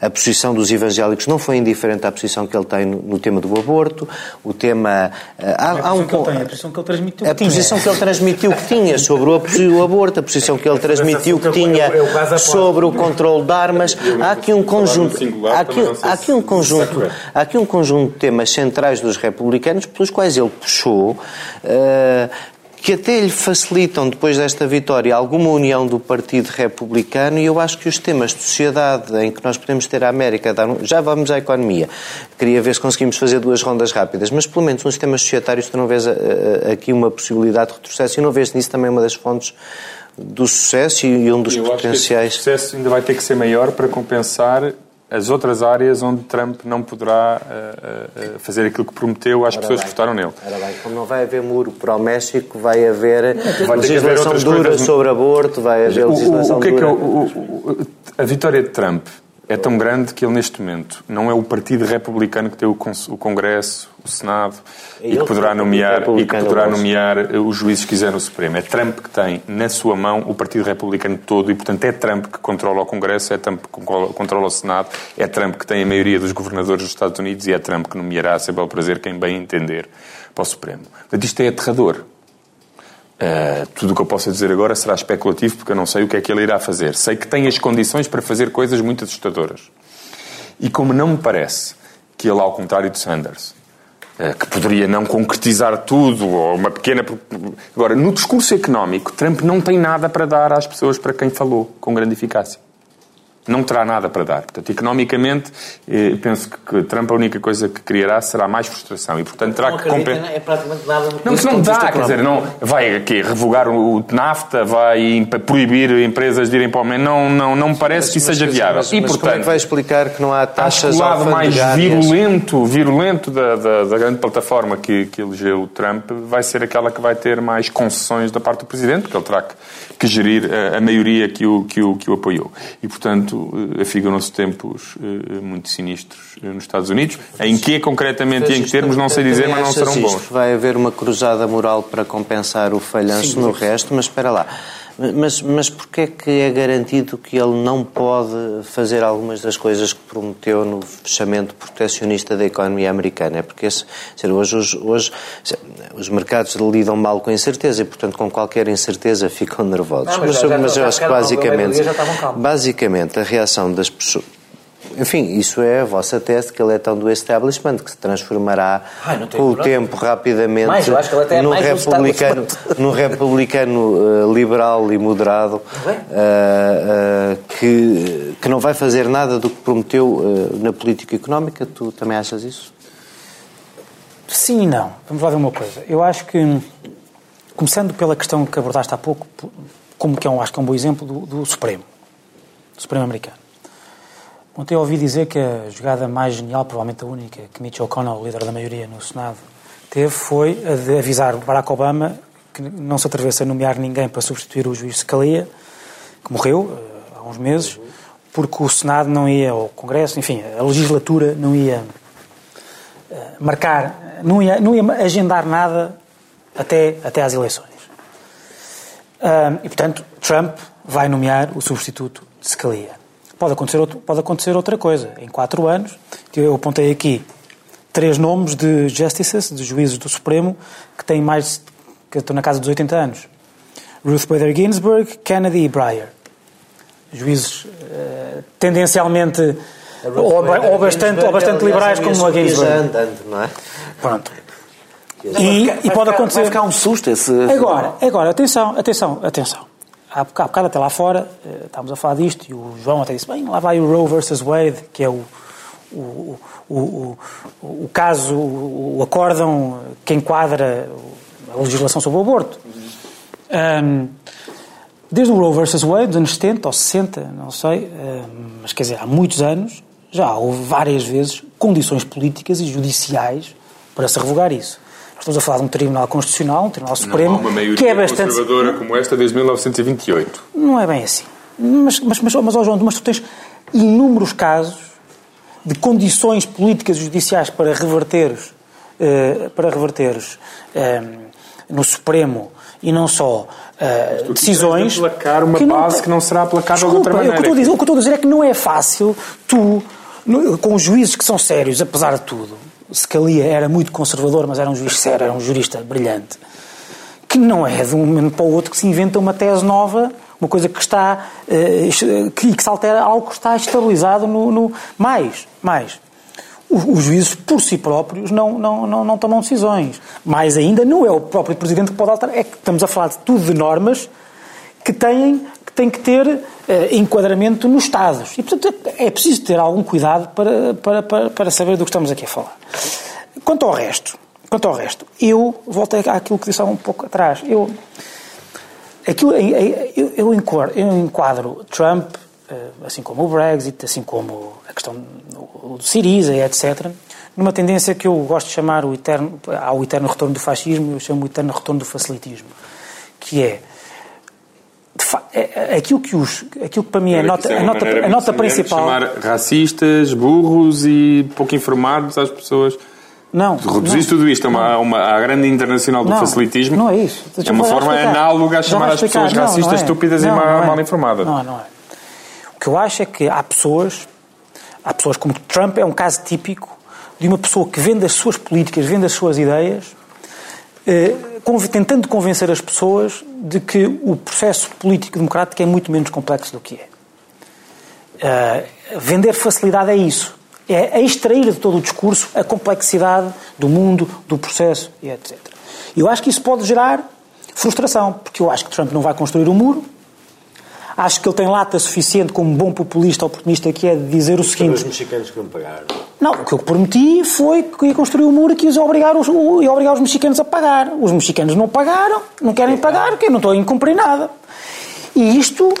a posição dos evangélicos não foi indiferente à posição que ele tem no, no tema do aborto, o tema... Uh, há, a, há um, que ele tem, a posição que ele transmitiu A posição que ele transmitiu que tinha sobre o, o aborto, a posição que ele transmitiu que tinha sobre o controle de armas. Há aqui um conjunto... Há aqui, há aqui um conjunto... Há aqui um conjunto de temas centrais dos republicanos pelos quais ele puxou uh, que até lhe facilitam, depois desta vitória, alguma união do Partido Republicano, e eu acho que os temas de sociedade em que nós podemos ter a América, já vamos à economia, queria ver se conseguimos fazer duas rondas rápidas, mas pelo menos uns temas societários, tu não vês eh, eh, aqui uma possibilidade de retrocesso, e não vês nisso também uma das fontes do sucesso e um dos eu potenciais. Acho que o sucesso ainda vai ter que ser maior para compensar as outras áreas onde Trump não poderá uh, uh, fazer aquilo que prometeu às Ora pessoas bem. que votaram nele. Ora bem, como não vai haver muro para o México, vai haver vai legislação haver dura coisas... sobre aborto, vai haver legislação o, o, o que é que é o, a vitória de Trump é tão grande que ele, neste momento, não é o Partido Republicano que tem o Congresso, o Senado, é e que poderá nomear, e que poderá nomear eh, os juízes que quiser no Supremo. É Trump que tem na sua mão o Partido Republicano todo e, portanto, é Trump que controla o Congresso, é Trump que controla o Senado, é Trump que tem a maioria dos governadores dos Estados Unidos e é Trump que nomeará, sempre ao prazer, quem bem entender para o Supremo. Portanto, isto é aterrador. Uh, tudo o que eu posso dizer agora será especulativo porque eu não sei o que é que ele irá fazer. Sei que tem as condições para fazer coisas muito assustadoras. E como não me parece que ele, ao contrário de Sanders, uh, que poderia não concretizar tudo, ou uma pequena. Agora, no discurso económico, Trump não tem nada para dar às pessoas para quem falou, com grande eficácia não terá nada para dar. Portanto, economicamente, eh, penso que Trump a única coisa que criará será mais frustração e, portanto, terá não que compensar. É praticamente nada não, isso não dá, quer dizer, não, vai aqui, revogar o NAFTA, vai proibir empresas de irem para o meio, não, não, não me parece mas, que isso seja viável. Mas, e, mas portanto, como é que vai explicar que não há taxas acho que o lado mais virulento, virulento da, da, da, grande plataforma que, que elegeu o Trump vai ser aquela que vai ter mais concessões da parte do Presidente, porque ele terá que, que gerir a, a maioria que o, que, o, que o apoiou. E, portanto, portanto, afigam-se tempos eh, muito sinistros eh, nos Estados Unidos. Em que concretamente e em que termos, não sei dizer, mas não serão bons. Vai haver uma cruzada moral para compensar o falhanço no resto, mas espera lá. Mas, mas porquê é que é garantido que ele não pode fazer algumas das coisas que prometeu no fechamento protecionista da economia americana? É porque esse, dizer, hoje, hoje, hoje os mercados lidam mal com a incerteza e, portanto, com qualquer incerteza ficam nervosos. Não, mas, mas, mas eu acho que basicamente, basicamente a reação das pessoas enfim, isso é a vossa tese, que ele é tão do establishment que se transformará Ai, com o tempo rapidamente mais, num, republicano, num republicano uh, liberal e moderado uh, uh, que, que não vai fazer nada do que prometeu na política económica. Tu também achas isso? Sim e não. Vamos lá ver uma coisa. Eu acho que, começando pela questão que abordaste há pouco, como que é um, acho que é um bom exemplo do, do Supremo, do Supremo americano. Ontem eu ouvi dizer que a jogada mais genial, provavelmente a única, que Mitch O'Connell, líder da maioria no Senado, teve foi a de avisar Barack Obama que não se atrevesse a nomear ninguém para substituir o juiz Scalia, que morreu eh, há uns meses, porque o Senado não ia, ou o Congresso, enfim, a legislatura não ia eh, marcar, não ia, não ia agendar nada até, até às eleições. e, portanto, Trump vai nomear o substituto de Scalia. Pode acontecer, outro, pode acontecer outra coisa. Em quatro anos, eu apontei aqui três nomes de justices, de juízes do Supremo, que têm mais, que estão na casa dos 80 anos. Ruth Bader Ginsburg, Kennedy e Breyer. Juízes uh, tendencialmente ou, ou, bastante, ou bastante liberais como a Ginsburg. Andando, não é? Pronto. E, e pode acontecer. Vai ficar um susto esse. Agora, agora, atenção, atenção, atenção há bocado até lá fora, eh, estávamos a falar disto, e o João até disse, bem, lá vai o Roe versus Wade, que é o, o, o, o, caso, o acórdão que enquadra a legislação sobre o aborto. Desde o Roe versus Wade, dos anos 70 ou 60, não sei, mas quer dizer, há muitos anos, já houve várias vezes condições políticas e judiciais para se revogar isso. Estamos a falar de um Tribunal Constitucional, um Tribunal Supremo, que é bastante conservadora como esta desde 1928. Não é bem assim. Mas, mas, mas, mas, oh João, mas tu tens inúmeros casos de condições políticas e judiciais para reverteres, uh, para reverteres uh, no Supremo e não só uh, decisões. aplacar uma que não, base que não será Desculpa, de outra maneira. O que, dizer, o que eu estou a dizer é que não é fácil tu, no, com os juízes que são sérios, apesar de tudo, Scalia era muito conservador, mas era um juiz sério, era um jurista brilhante, que não é de um momento para o outro que se inventa uma tese nova, uma coisa que está, uh, que, que se altera algo que está estabilizado no, no mais, mais os juízes por si próprios não, não, não, não tomam decisões. Mais ainda, não é o próprio Presidente que pode alterar. É que estamos a falar de tudo de normas que têm que, têm que ter uh, enquadramento nos Estados. E, portanto, é preciso ter algum cuidado para, para, para, para saber do que estamos aqui a falar. Quanto ao resto, quanto ao resto eu voltei àquilo que disse há um pouco atrás. Eu, aquilo, eu, eu, enquadro, eu enquadro Trump eh, assim como o Brexit, assim como a questão do Siriza etc., numa tendência que eu gosto de chamar o eterno, ao eterno retorno do fascismo, eu chamo o eterno retorno do facilitismo, que é aquilo que, os, aquilo que para mim é a nota, é a nota, a nota principal. chamar racistas, burros e pouco informados às pessoas. Não. Reduzir tudo isto a uma, uma, à grande internacional do não, facilitismo. Não é isso. é uma forma análoga a chamar as pessoas racistas, não, é. estúpidas e mal, é. mal informadas. Não, não é. O que eu acho é que há pessoas, há pessoas como Trump, é um caso típico de uma pessoa que vende as suas políticas, vende as suas ideias, eh, tentando convencer as pessoas de que o processo político democrático é muito menos complexo do que é. Uh, vender facilidade é isso. É, é extrair de todo o discurso a complexidade do mundo, do processo e etc. Eu acho que isso pode gerar frustração, porque eu acho que Trump não vai construir um muro, Acho que ele tem lata suficiente como bom populista oportunista que é de dizer o seguinte... os mexicanos que não pagaram. Não, o que eu prometi foi que ia construir o um muro e que ia obrigar, os, ia obrigar os mexicanos a pagar. Os mexicanos não pagaram, não querem pagar, porque eu não estou a incumprir nada. E isto,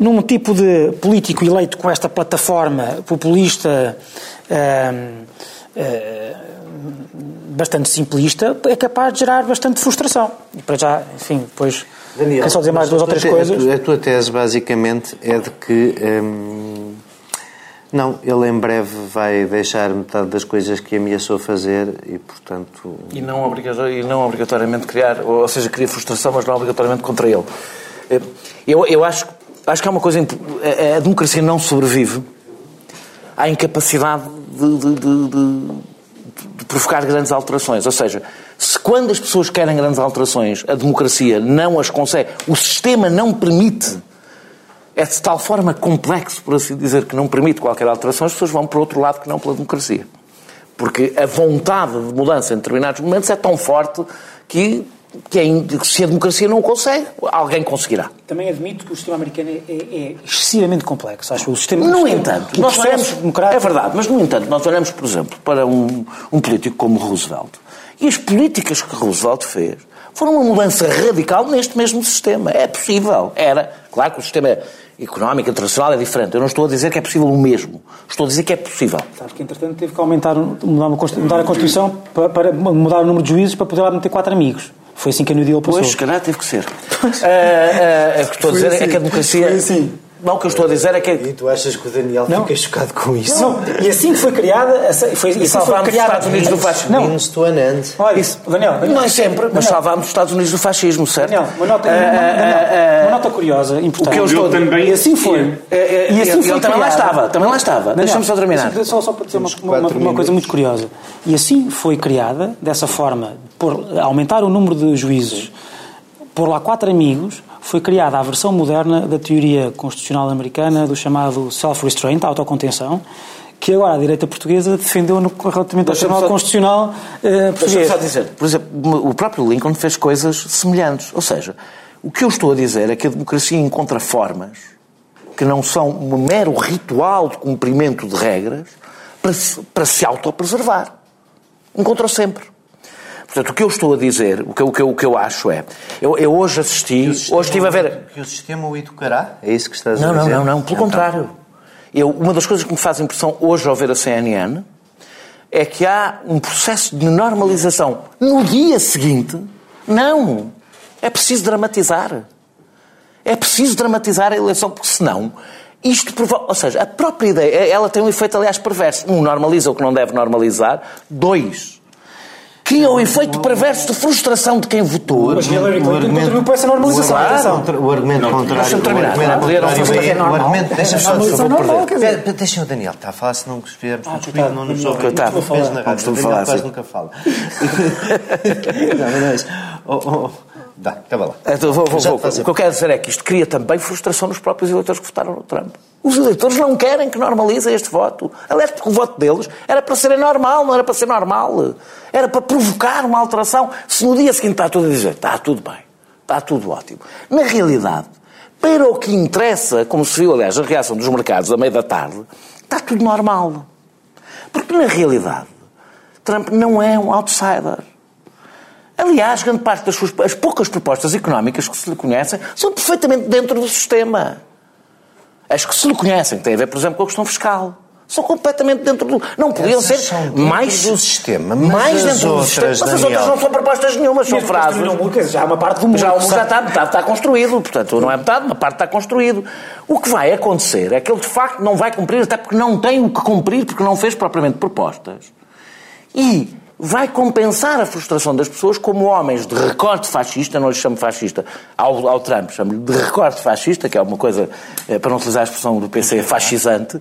num tipo de político eleito com esta plataforma populista... Hum, bastante simplista, é capaz de gerar bastante frustração. E para já, enfim, depois Daniel, quero só dizer mais duas ou três coisas. A tua tese, basicamente, é de que. Hum, não, ele em breve vai deixar metade das coisas que ameaçou fazer e, portanto. E não, obrigatoriamente, e não obrigatoriamente criar, ou seja, cria frustração, mas não obrigatoriamente contra ele. Eh, eu, eu acho, acho que há uma coisa. A, a democracia não sobrevive à incapacidade de, de, de, de provocar grandes alterações. Ou seja, se quando as pessoas querem grandes alterações, a democracia não as consegue, o sistema não permite, é de tal forma complexo, por assim dizer, que não permite qualquer alteração, as pessoas vão para outro lado que não pela democracia. Porque a vontade de mudança em determinados momentos é tão forte que que é, se a democracia não consegue, alguém conseguirá. Também admito que o sistema americano é, é, é excessivamente complexo. Acho o sistema, no entanto, nós olhamos, democrático... é verdade, mas no entanto, nós olhamos, por exemplo, para um, um político como Roosevelt e as políticas que Roosevelt fez foram uma mudança radical neste mesmo sistema. É possível. Era. Claro que o sistema económico internacional é diferente. Eu não estou a dizer que é possível o mesmo. Estou a dizer que é possível. Sabes que, entretanto, teve que aumentar, mudar, mudar a Constituição para, para, mudar o número de juízes para poder lá meter quatro amigos. Foi assim que a New Deal passou. Pois, se calhar teve que ser. uh, uh, uh, o que estou a dizer assim. é que a democracia... Foi assim. Não, o que eu estou a dizer é que. E tu achas que o Daniel não. fica chocado com isso? Não. E assim que foi criada. Foi, e, e salvámos os Estados Unidos do fascismo. Não. Olha, isso, Daniel, Daniel. Não é sempre, mas salvámos os Estados Unidos do fascismo, certo? Daniel, uma nota, uma, uma, uma nota curiosa, importante. O que eu estou também. E assim foi. E assim foi. Também lá estava, também lá estava. Deixa-me só terminar. Só, só para dizer uma, uma coisa muito curiosa. E assim foi criada, dessa forma, por aumentar o número de juízes, por lá quatro amigos foi criada a versão moderna da teoria constitucional americana do chamado self-restraint, a autocontenção, que agora a direita portuguesa defendeu no, relativamente ao Tribunal Constitucional uh, português. só dizer, por exemplo, o próprio Lincoln fez coisas semelhantes. Ou seja, o que eu estou a dizer é que a democracia encontra formas que não são um mero ritual de cumprimento de regras para se, para se autopreservar. Encontrou sempre. Portanto, o que eu estou a dizer, o que, o que, o que eu acho é. Eu, eu hoje assisti. Hoje estive a ver. Que o sistema o educará? É isso que estás não, a dizer? Não, não, não. Pelo então. contrário. Eu, uma das coisas que me faz impressão hoje ao ver a CNN é que há um processo de normalização no dia seguinte. Não! É preciso dramatizar. É preciso dramatizar a eleição, porque senão isto provoca. Ou seja, a própria ideia, ela tem um efeito, aliás, perverso. Um, normaliza o que não deve normalizar. Dois, cria o efeito perverso de frustração de quem votou. Mas Hillary Clinton contribuiu para essa normalização. O argumento contrário. O argumento. Deixa-me só, Deixa o Daniel estar a falar, senão que se ah, não nos ouve. Coitado, costumo falar. Quase nunca fala. Não, mas. Dá, acaba lá. Então, vou, vou, vou. O que eu quero dizer é que isto cria também frustração nos próprios eleitores que votaram no Trump. Os eleitores não querem que normalize este voto. Aliás, porque o voto deles era para ser normal, não era para ser normal. Era para provocar uma alteração. Se no dia seguinte está tudo a dizer, está tudo bem, está tudo ótimo. Na realidade, para o que interessa, como se viu, aliás, a reação dos mercados a meio da tarde, está tudo normal. Porque na realidade, Trump não é um outsider. Aliás, grande parte das suas as poucas propostas económicas que se lhe conhecem são perfeitamente dentro do sistema. As que se lhe conhecem têm a ver, por exemplo, com a questão fiscal. São completamente dentro do. Não podiam Essas ser mais. do sistema. mais dentro do sistema. Mas as outras não são propostas nenhumas, são frases. Já há uma parte do mundo. Já, já está, está, está construído. Portanto, não é metade, uma parte está construído. O que vai acontecer é que ele de facto não vai cumprir, até porque não tem o que cumprir, porque não fez propriamente propostas. E vai compensar a frustração das pessoas como homens de recorte fascista, não lhes chamo fascista ao, ao Trump, chamo-lhe de recorte fascista, que é uma coisa, eh, para não utilizar a expressão do PC, fascisante, uh,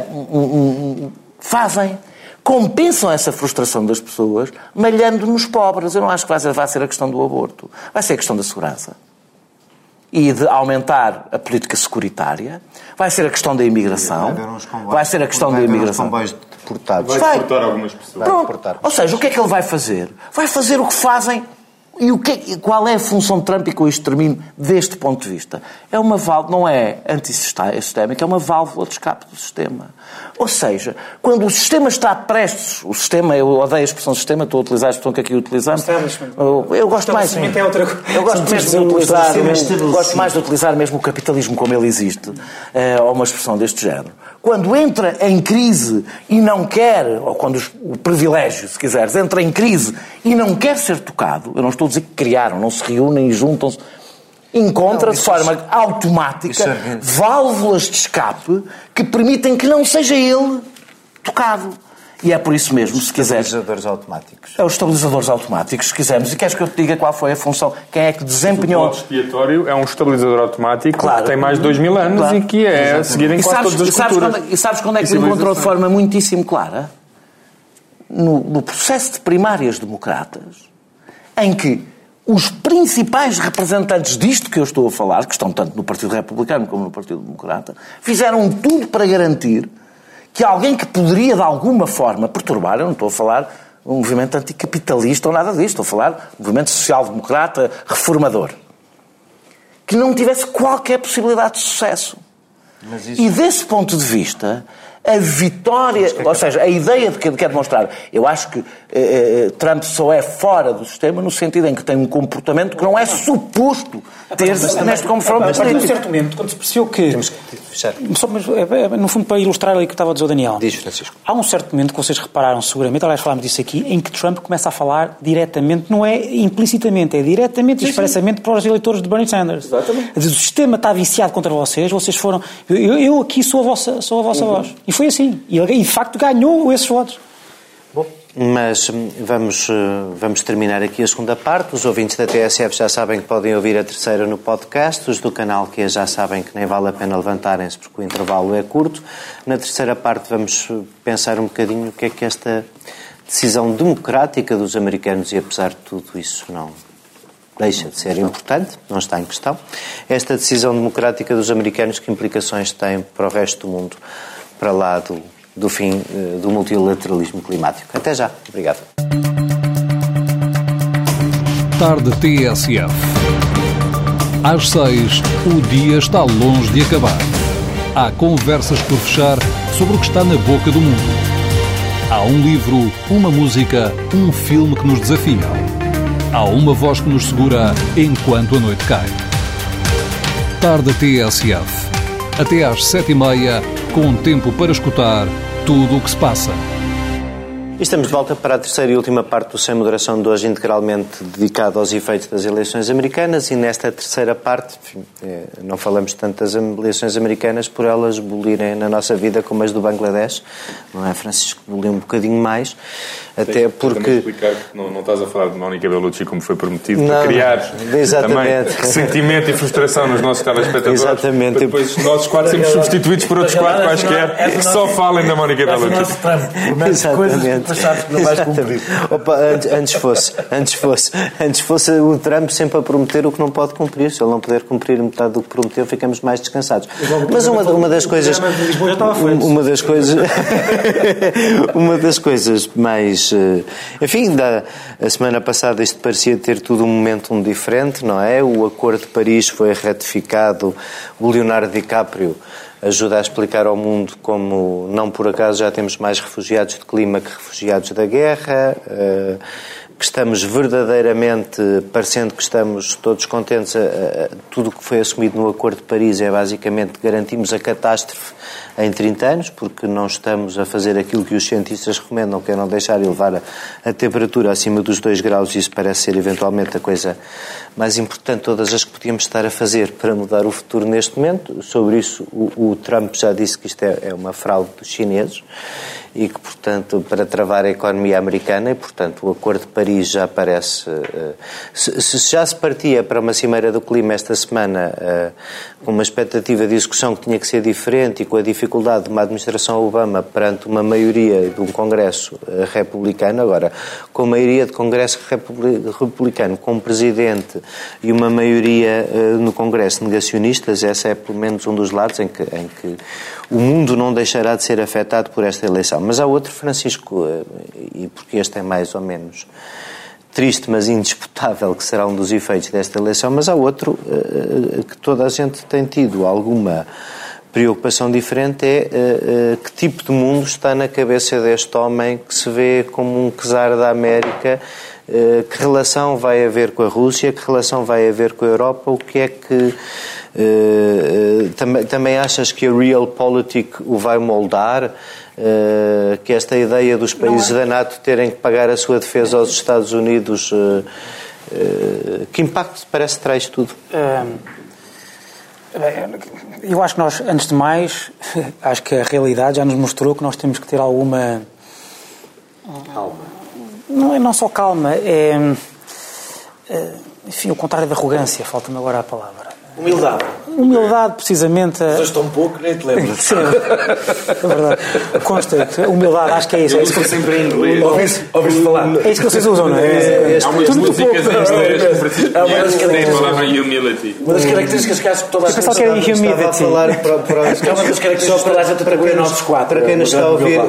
uh, uh, fazem, compensam essa frustração das pessoas malhando nos pobres. Eu não acho que vai ser, vai ser a questão do aborto, vai ser a questão da segurança e de aumentar a política securitária, vai ser a questão da imigração, vai ser a questão da imigração. Vai deportados. Vai deportar algumas pessoas. Pronto. Ou seja, o que é que ele vai fazer? Vai fazer o que fazem e o que, qual é a função de Trump, e com isto termino, deste ponto de vista? É uma válvula, não é antissistémica, é uma válvula de escape do sistema. Ou seja, quando o sistema está prestes, o sistema, eu odeio a expressão sistema, estou a utilizar a expressão que aqui utilizamos. Eu, eu gosto mais. É outra... Eu gosto mesmo de utilizar, gosto mais de utilizar mesmo o capitalismo como ele existe, eh, ou uma expressão deste género quando entra em crise e não quer, ou quando o privilégio, se quiseres, entra em crise e não quer ser tocado, eu não estou a dizer que criaram, não se reúnem e juntam-se, encontra não, de forma é... automática é... válvulas de escape que permitem que não seja ele tocado. E é por isso mesmo, se quiseres. Estabilizadores automáticos. É os estabilizadores automáticos, se quisermos. E queres que eu te diga qual foi a função? Quem é que desempenhou. O expiatório é um estabilizador automático claro. que tem mais de dois mil anos claro. e que é seguido em quase todas as e sabes. Quando, e sabes quando é que ele encontrou de forma muitíssimo clara? No, no processo de primárias democratas, em que os principais representantes disto que eu estou a falar, que estão tanto no Partido Republicano como no Partido Democrata, fizeram tudo para garantir que alguém que poderia de alguma forma perturbar, eu não estou a falar um movimento anticapitalista ou nada disso, estou a falar um movimento social-democrata reformador, que não tivesse qualquer possibilidade de sucesso. Isso... E desse ponto de vista, a vitória, ou seja, a ideia de que ele quer demonstrar. Eu acho que eh, eh, Trump só é fora do sistema no sentido em que tem um comportamento que não é suposto ter neste confronto. A partir de um certo momento, quando se percebeu que... Temos que fechar. Só, mas, é, é, no fundo, para ilustrar ali o que estava a dizer o Daniel. Diz, Francisco. Há um certo momento que vocês repararam seguramente, aliás falámos disso aqui, em que Trump começa a falar diretamente, não é implicitamente, é diretamente e expressamente para os eleitores de Bernie Sanders. Exatamente. O sistema está viciado contra vocês, vocês foram... Eu, eu aqui sou a vossa, sou a vossa uhum. voz. Foi assim. E ele, de facto, ganhou esses votos. Bom, mas hum, vamos, eh, vamos terminar aqui a segunda parte. Os ouvintes da TSF já sabem que podem ouvir a terceira no podcast. Os do canal que já sabem que nem vale a pena levantarem-se porque o intervalo é curto. Na terceira parte vamos eh, pensar um bocadinho o que é que esta decisão democrática dos americanos, e apesar de tudo isso não deixa de ser importante, não está em questão, esta decisão democrática dos americanos, que implicações tem para o resto do mundo? Para lá do, do fim eh, do multilateralismo climático. Até já. Obrigado. Tarde TSF. Às seis, o dia está longe de acabar. Há conversas por fechar sobre o que está na boca do mundo. Há um livro, uma música, um filme que nos desafiam. Há uma voz que nos segura enquanto a noite cai. Tarde TSF até às sete e meia, com tempo para escutar tudo o que se passa. E estamos de volta para a terceira e última parte do Sem Moderação de hoje, integralmente dedicado aos efeitos das eleições americanas. E nesta terceira parte, enfim, eh, não falamos tanto das eleições americanas por elas bolirem na nossa vida como as do Bangladesh, não é, Francisco? Bolir um bocadinho mais. Até porque. explicar que não, não estás a falar de Mónica Bellucci como foi prometido, não, para criar também ressentimento e frustração nos nossos telespectadores. Exatamente. Para depois nossos quatro sermos substituídos por outros quatro quaisquer que só falem da Mónica Bellucci. Exatamente mas sabes que não vais cumprir. Opa, antes, antes, fosse, antes, fosse, antes fosse o Trump sempre a prometer o que não pode cumprir. Se ele não puder cumprir metade do que prometeu, ficamos mais descansados. Mas uma, uma das coisas. Uma das coisas. uma das coisas mais. Eh, enfim, da, a semana passada isto parecia ter tudo um momento diferente, não é? O Acordo de Paris foi ratificado, o Leonardo DiCaprio ajuda a explicar ao mundo como, não por acaso, já temos mais refugiados de clima que refugiados da guerra, eh, que estamos verdadeiramente, parecendo que estamos todos contentes, tudo o que foi assumido no Acordo de Paris é basicamente garantimos a catástrofe em 30 anos, porque não estamos a fazer aquilo que os cientistas recomendam, que é não deixar elevar a, a temperatura acima dos 2 graus, e isso parece ser eventualmente a coisa mais importante, todas as que podíamos estar a fazer para mudar o futuro neste momento. Sobre isso, o, o Trump já disse que isto é, é uma fraude dos chineses e que, portanto, para travar a economia americana, e, portanto, o Acordo de Paris já parece. Eh, se já se partia para uma cimeira do clima esta semana eh, com uma expectativa de discussão que tinha que ser diferente e com a dificuldade de uma administração Obama perante uma maioria de um Congresso eh, republicano, agora, com a maioria de Congresso republicano, com um presidente e uma maioria no Congresso negacionistas, esse é pelo menos um dos lados em que, em que o mundo não deixará de ser afetado por esta eleição. Mas há outro, Francisco, eh, e porque este é mais ou menos triste, mas indisputável, que será um dos efeitos desta eleição, mas há outro eh, que toda a gente tem tido alguma preocupação diferente é que tipo de mundo está na cabeça deste homem que se vê como um czar da América, que relação vai haver com a Rússia, que relação vai haver com a Europa, o que é que também, também achas que a Realpolitik o vai moldar? Uh, que esta ideia dos países é. da NATO terem que pagar a sua defesa aos Estados Unidos, uh, que impacto parece que traz tudo? eu acho que nós, antes de mais, acho que a realidade já nos mostrou que nós temos que ter alguma. Calma. Não é não só calma, é. Enfim, o contrário da arrogância, falta-me agora a palavra. Humildade. Humildade, precisamente. Mas tão pouco, nem te lembro. Sim, é verdade. Consta humildade, acho que é isso. Eu é isso que sempre em inglês. Ouviste falar? É isso que vocês usam, não é? Há umas músicas em inglês que Há uma das características. humility. Uma das características que acho que toda a gente sabe. que era humility. É uma das características que toda a gente atribui nossos quatro. Para quem nos está a ouvir,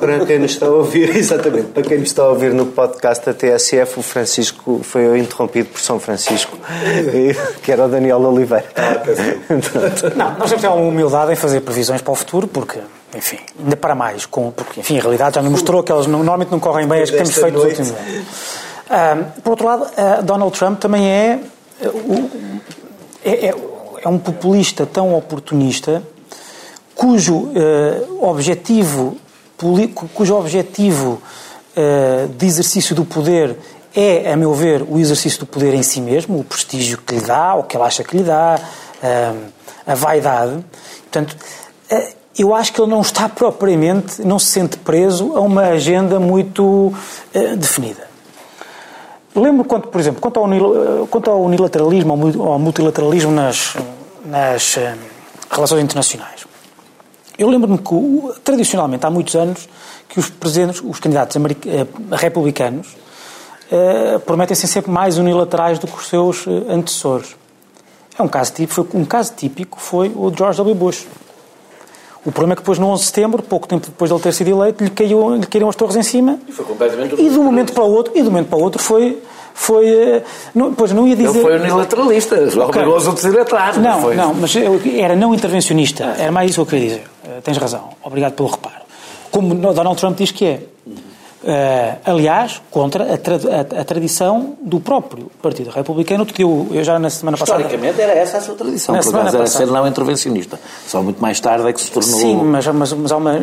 para quem nos está a ouvir, exatamente, para quem nos está a ouvir no podcast da TSF, o Francisco foi interrompido por São Francisco, que era o Daniel Oliveira Oliveira. Ah, não, nós temos que ter uma humildade em fazer previsões para o futuro, porque, enfim, ainda para mais, com, porque, enfim, a realidade já nos mostrou que elas normalmente não correm bem as que temos feito nos últimos anos. Uh, por outro lado, uh, Donald Trump também é, uh, é, é, é, um populista tão oportunista cujo objetivo cujo objetivo de exercício do poder é, a meu ver, o exercício do poder em si mesmo, o prestígio que lhe dá, o que ele acha que lhe dá, a vaidade. Portanto, eh, eu acho que ele não está propriamente, não se sente preso a uma agenda muito eh, definida. Lembro quanto, por exemplo, quanto ao, quanto ao unilateralismo, ao multilateralismo nas, nas relações internacionais. Eu lembro-me que, tradicionalmente, há muitos anos, que os presidentes, os candidatos republicanos, uh, prometem ser sempre mais unilaterais do que os seus uh, antecessores. É um caso típico, foi, um caso típico foi o de George W. Bush. O problema é que depois, no 11 de setembro, pouco tempo depois de ele ter sido eleito, lhe, caiu, lhe caíram as torres em cima. E foi completamente E de um momento para o outro, e de um momento para o outro foi foi. Eh, não, pois não ia dizer. Ele foi unilateralista, obrigou os outros atrás. Não, não, não, mas era não intervencionista. Era mais isso que eu queria dizer. Tens razão. Obrigado pelo reparo. Como Donald Trump diz que é. Uh, aliás, contra a, tra a, a, tradição do próprio Partido Republicano, que eu, eu já na semana passada... Historicamente era essa a sua tradição, na semana era passada. ser não intervencionista. Só muito mais tarde é que se tornou... Sim, mas, mas, mas há uma...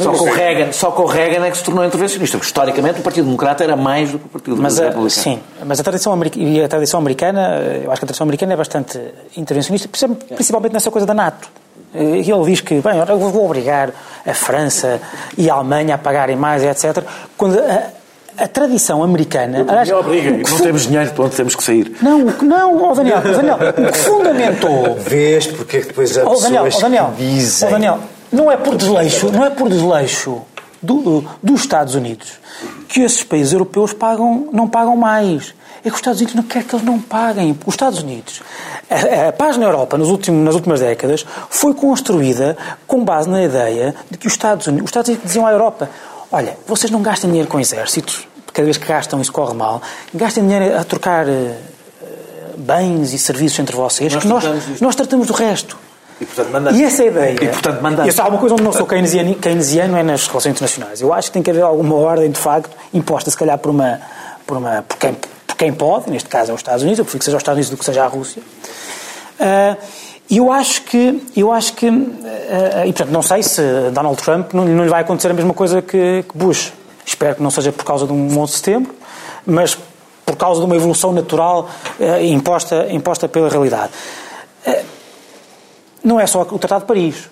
Só com, Reagan, só com Reagan é que se tornou intervencionista, porque historicamente o Partido Democrata era mais do que o Partido mas Republicano. Sim, mas a tradição, a tradição americana, eu acho que a tradição americana é bastante intervencionista, principalmente nessa coisa da NATO. Eh, ele diz que, bem, eu vou obrigar a França e a Alemanha a pagarem mais, etc. Quando a, a tradição americana. Aliás, obriga, não temos dinheiro, onde temos que sair. Não, não, oh Daniel, oh Daniel, o que fundamentou. Vês porque depois há oh, Daniel, pessoas oh, Daniel, que dizem. Oh, Daniel, não é por desleixo, não é por desleixo do, dos Estados Unidos que esses países europeus pagam, não pagam mais é que os Estados Unidos não quer que eles não paguem. Os Estados Unidos, a, a paz na Europa nos últimos, nas últimas décadas foi construída com base na ideia de que os Estados Unidos, os Estados Unidos diziam à Europa, olha, vocês não gastem dinheiro com exércitos, cada vez que gastam isso corre mal, gastem dinheiro a trocar uh, bens e serviços entre vocês, nós que nós, nós tratamos do resto. E, portanto, mandamos. e essa ideia. E, portanto, mandamos. Isso é alguma coisa onde não sou keynesiano, keynesiano é nas relações internacionais. Eu acho que tem que haver alguma ordem, de facto, imposta, se calhar, por uma. Por, uma, por quem quem pode, neste caso é os Estados Unidos, eu prefiro que seja os Estados Unidos do que seja a Rússia. Uh, eu acho que, eu acho que, uh, e portanto, não sei se Donald Trump não, não lhe vai acontecer a mesma coisa que, Bush. Espero que não seja por causa de um 11 de setembro, mas por causa de uma evolução natural imposta, imposta pela realidade. não é só o Tratado de Paris.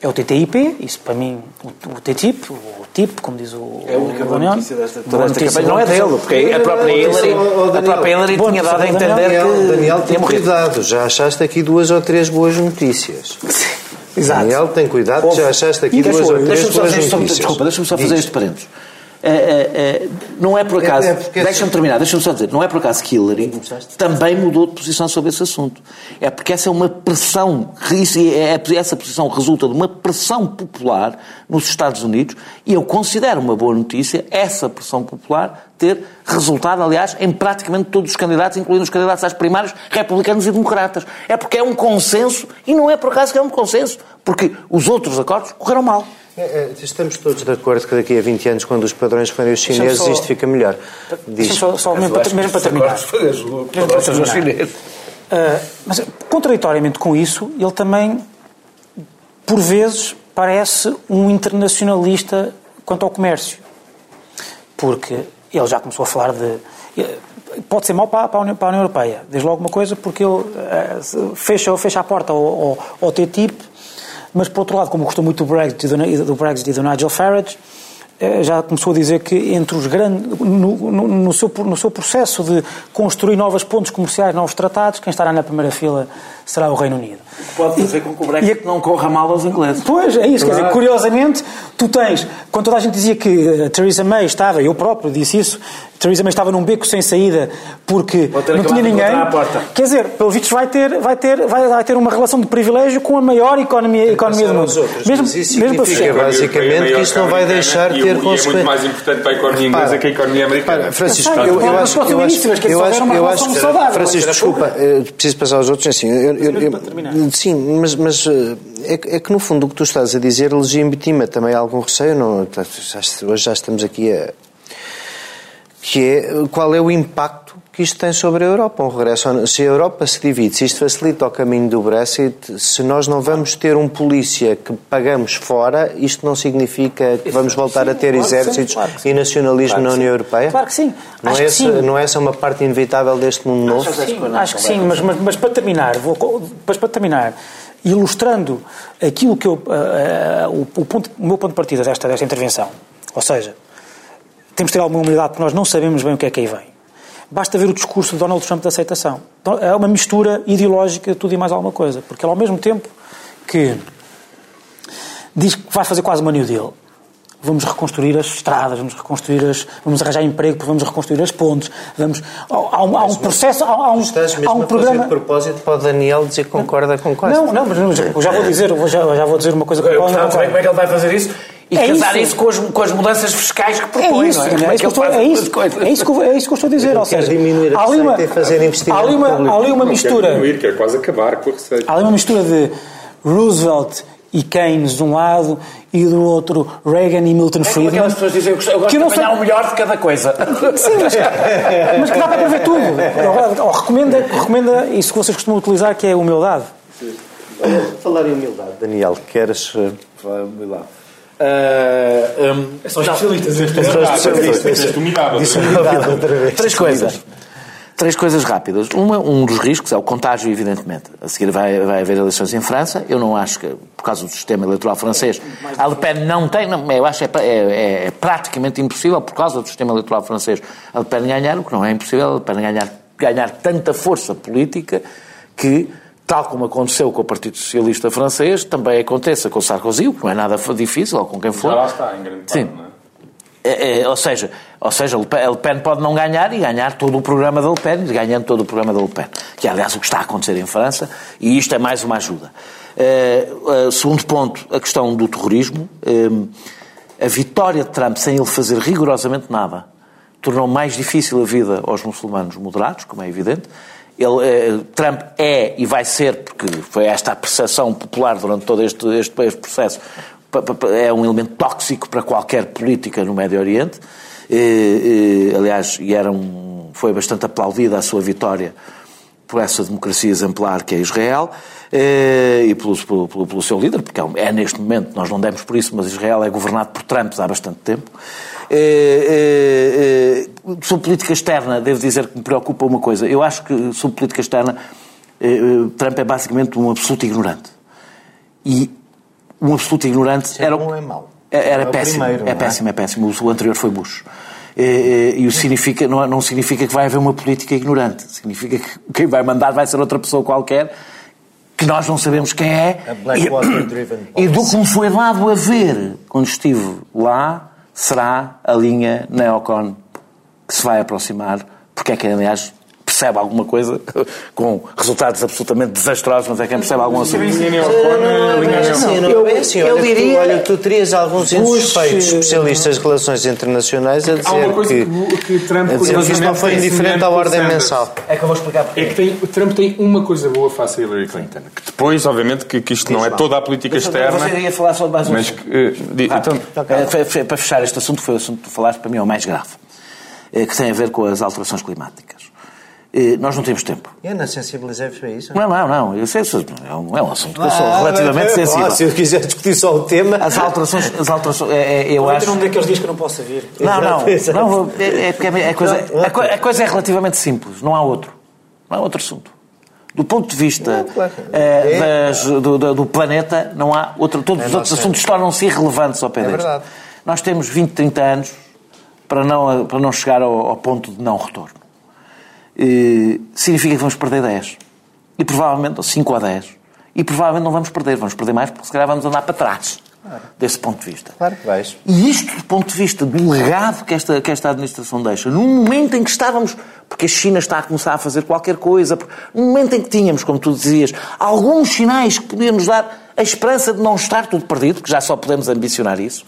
É o TTIP, isso para mim, o, o TTIP, o TIP, como diz o É a única boa notícia desta, toda esta campanha. Não é dele, porque a própria Hillary, a própria Hillary tinha dado a entender Daniel, que... Daniel, tem cuidado, já achaste aqui duas ou três boas notícias. Exato. Daniel, tem cuidado, já achaste aqui duas ou três boas notícias. Desculpa, deixa-me só fazer este parênteses. É, é, é, não é por é, acaso. É, é deixa-me terminar, deixa-me só dizer. Não é por acaso que Hillary também mudou de posição sobre esse assunto. É porque essa é uma pressão, essa posição resulta de uma pressão popular nos Estados Unidos e eu considero uma boa notícia essa pressão popular ter resultado, aliás, em praticamente todos os candidatos, incluindo os candidatos às primárias, republicanos e democratas. É porque é um consenso e não é por acaso que é um consenso, porque os outros acordos correram mal. É, é, estamos todos de acordo que daqui a 20 anos, quando os padrões forem os chineses, só, isto fica melhor. Diz. Só, só mesmo, para, mesmo para terminar. Mesmo para terminar. Uh, mas, contraditoriamente com isso, ele também, por vezes, parece um internacionalista quanto ao comércio. Porque ele já começou a falar de. Pode ser mau para, a, União, para a União Europeia, desde logo uma coisa, porque ele uh, fecha, fecha a porta ao, ao, ao TTIP mas, por outro lado, como gostou muito do Brexit, do Brexit e do Nigel Farage, eh, já começou a dizer que entre os grandes, no, no, no, seu, no seu processo de construir novos pontos comerciais, novos tratados, quem estará na primeira fila será o Reino Unido. Pode fazer com que o Brexit e, não corra mal aos ingleses. Pois, é isso. Claro. Quer dizer, curiosamente, tu tens, quando toda a gente dizia que a Theresa May estava, eu próprio disse isso, Theresa May estava num beco sem saída porque não tinha ninguém. Quer dizer, pelo visto vai ter, vai, ter, vai, vai ter uma relação de privilégio com a maior economia, economia do mundo. Outros, mesmo, isso mesmo significa basicamente que isto não vai deixar de ter consequências. é muito mais importante para a economia inglesa que a economia americana. Francisco, eu, eu, acho, eu acho, eu acho, eu acho, Francisco, desculpa, preciso passar aos outros assim. Eu, eu, eu, sim, mas, mas é, é, que no fundo o que tu estás a dizer legitima também algum receio. Não, hoje já estamos aqui a que é qual é o impacto que isto tem sobre a Europa. Um regresso, se a Europa se divide, se isto facilita o caminho do Brexit, se nós não vamos ter um polícia que pagamos fora, isto não significa que vamos voltar sim, a ter claro exércitos sim, claro e nacionalismo claro na União Europeia? Claro que sim. Não é, essa, não é essa uma parte inevitável deste mundo novo? Acho, sim, acho que sim, mas, mas, mas, para terminar, vou, mas para terminar, ilustrando aquilo que eu, uh, uh, o, o, ponto, o meu ponto de partida desta, desta intervenção, ou seja, temos de ter alguma humildade porque nós não sabemos bem o que é que aí vem. Basta ver o discurso de Donald Trump de aceitação. Então, é uma mistura ideológica de tudo e mais alguma coisa. Porque ele, ao mesmo tempo que diz que vai fazer quase uma New Deal, vamos reconstruir as estradas, vamos reconstruir as, vamos arranjar emprego, vamos reconstruir as pontes, vamos há, um, há um processo, há, um, Estás mesmo há um a programa. de propósito para o Daniel dizer que concorda com coisa. Não, não, mas já vou dizer, já, já vou dizer uma coisa que eu, não como é que ele vai fazer isso? E é casar isso, isso com, as, com, as, mudanças fiscais que propõe, é isso, não é? é, isso, que eu, é, isso, é, isso que, é isso que eu estou a dizer. Ou seja, diminuir a há ali uma, fazer investimento há ali uma, há ali uma mistura. Quer diminuir, quer quase acabar com a receita. Há ali uma mistura de Roosevelt e Keynes de um lado e do outro Reagan e Milton é Friedman. aquelas pessoas dizem eu gosto que de apanhar sei... o melhor de cada coisa. Sim, mas, mas que dá para ver tudo. Oh, recomenda, recomenda isso que vocês costumam utilizar, que é a humildade. Falar em humildade, Daniel, queres... Humildade. Uh, um, são especialistas. São especialistas. Outra vez. Três coisas. Três coisas rápidas. Uma, um dos riscos é o contágio, evidentemente. A seguir vai, vai haver eleições em França. Eu não acho que, por causa do sistema eleitoral francês, a Le Pen não tem, não, eu acho que é, é, é, praticamente impossível, por causa do sistema eleitoral francês, a Le Pen ganhar, o que não é impossível, a Le Pen ganhar, ganhar tanta força política que tal como aconteceu com o Partido Socialista francês, também aconteça com Sarkozy, o que não é nada difícil, ou com quem for. Já lá está, em grande parte, Sim. é? É, é, ou seja, ou seja, a Le Pen pode não ganhar e ganhar todo o programa da Le Pen, ganhando todo o programa da Le Pen, que é aliás o que está a acontecer em França, e isto é mais uma ajuda. Uh, uh, segundo ponto, a questão do terrorismo. Uh, a vitória de Trump, sem ele fazer rigorosamente nada, tornou mais difícil a vida aos muçulmanos moderados, como é evidente. Ele, Trump é e vai ser, porque foi esta a percepção popular durante todo este, este, processo, é um elemento tóxico para qualquer política no Médio Oriente. E, e, aliás, e era um, foi bastante aplaudida a sua vitória por essa democracia exemplar que é Israel e, pelo, pelo, pelo, seu líder, porque é, é, neste momento, nós não demos por isso, mas Israel é governado por Trump há bastante tempo. E, sobre política externa, devo dizer que me preocupa uma coisa. Eu acho que sobre política externa, Trump é basicamente um absoluto ignorante. E um absoluto ignorante. Ser era, bom é mau. É, era é péssimo, primeiro, é, é péssimo, é péssimo. O anterior foi Bush. E, e, significa, não, não significa que vai haver uma política ignorante. Significa que quem vai mandar vai ser outra pessoa qualquer que nós não sabemos quem é. E, e do que me foi dado a ver quando estive lá, será a linha neocon que se vai aproximar, porque é que, aliás, percebe alguma coisa com resultados absolutamente desastrosos, mas é quem percebe algum assunto. Eu diria... Olha, tu terias alguns insuspeitos especialistas de relações internacionais a dizer que, que Trump, a dizer que isto não foi indiferente à ordem mensal. É que eu vou explicar porquê. É que tem, Trump tem uma coisa boa face a Hillary Clinton, que depois, obviamente, que, que isto não é toda a política externa... Você ia falar só de mais um mas que, uh, então, ah, Para fechar este assunto, foi o assunto que tu falaste, para mim é o mais grave, eh, que tem a ver com as alterações climáticas. Nós não temos tempo. Eu não sensibilizei-vos para isso? Não, não, não. Eu sei, é, um, é um assunto que eu sou ah, relativamente sensível. se eu quiser discutir só o tema. As alterações. As alterações é, é, eu acho. um daqueles dias que não posso vir. Não, não. não é, é porque a, coisa, a, a coisa é relativamente simples. Não há outro. Não há outro assunto. Do ponto de vista não, claro. é, das, do, do, do, planeta, não há outro. Todos é os outros assuntos tornam-se irrelevantes ao pé é verdade. Nós temos 20, 30 anos para não, para não chegar ao, ao ponto de não retorno. Eh, significa que vamos perder 10. E provavelmente, 5 ou 10. E provavelmente não vamos perder, vamos perder mais porque se calhar vamos andar para trás. Claro. Desse ponto de vista. Claro que vais. E isto, do ponto de vista do legado que esta, que esta administração deixa, num momento em que estávamos, porque a China está a começar a fazer qualquer coisa, num momento em que tínhamos, como tu dizias, alguns sinais que podíamos dar a esperança de não estar tudo perdido, que já só podemos ambicionar isso,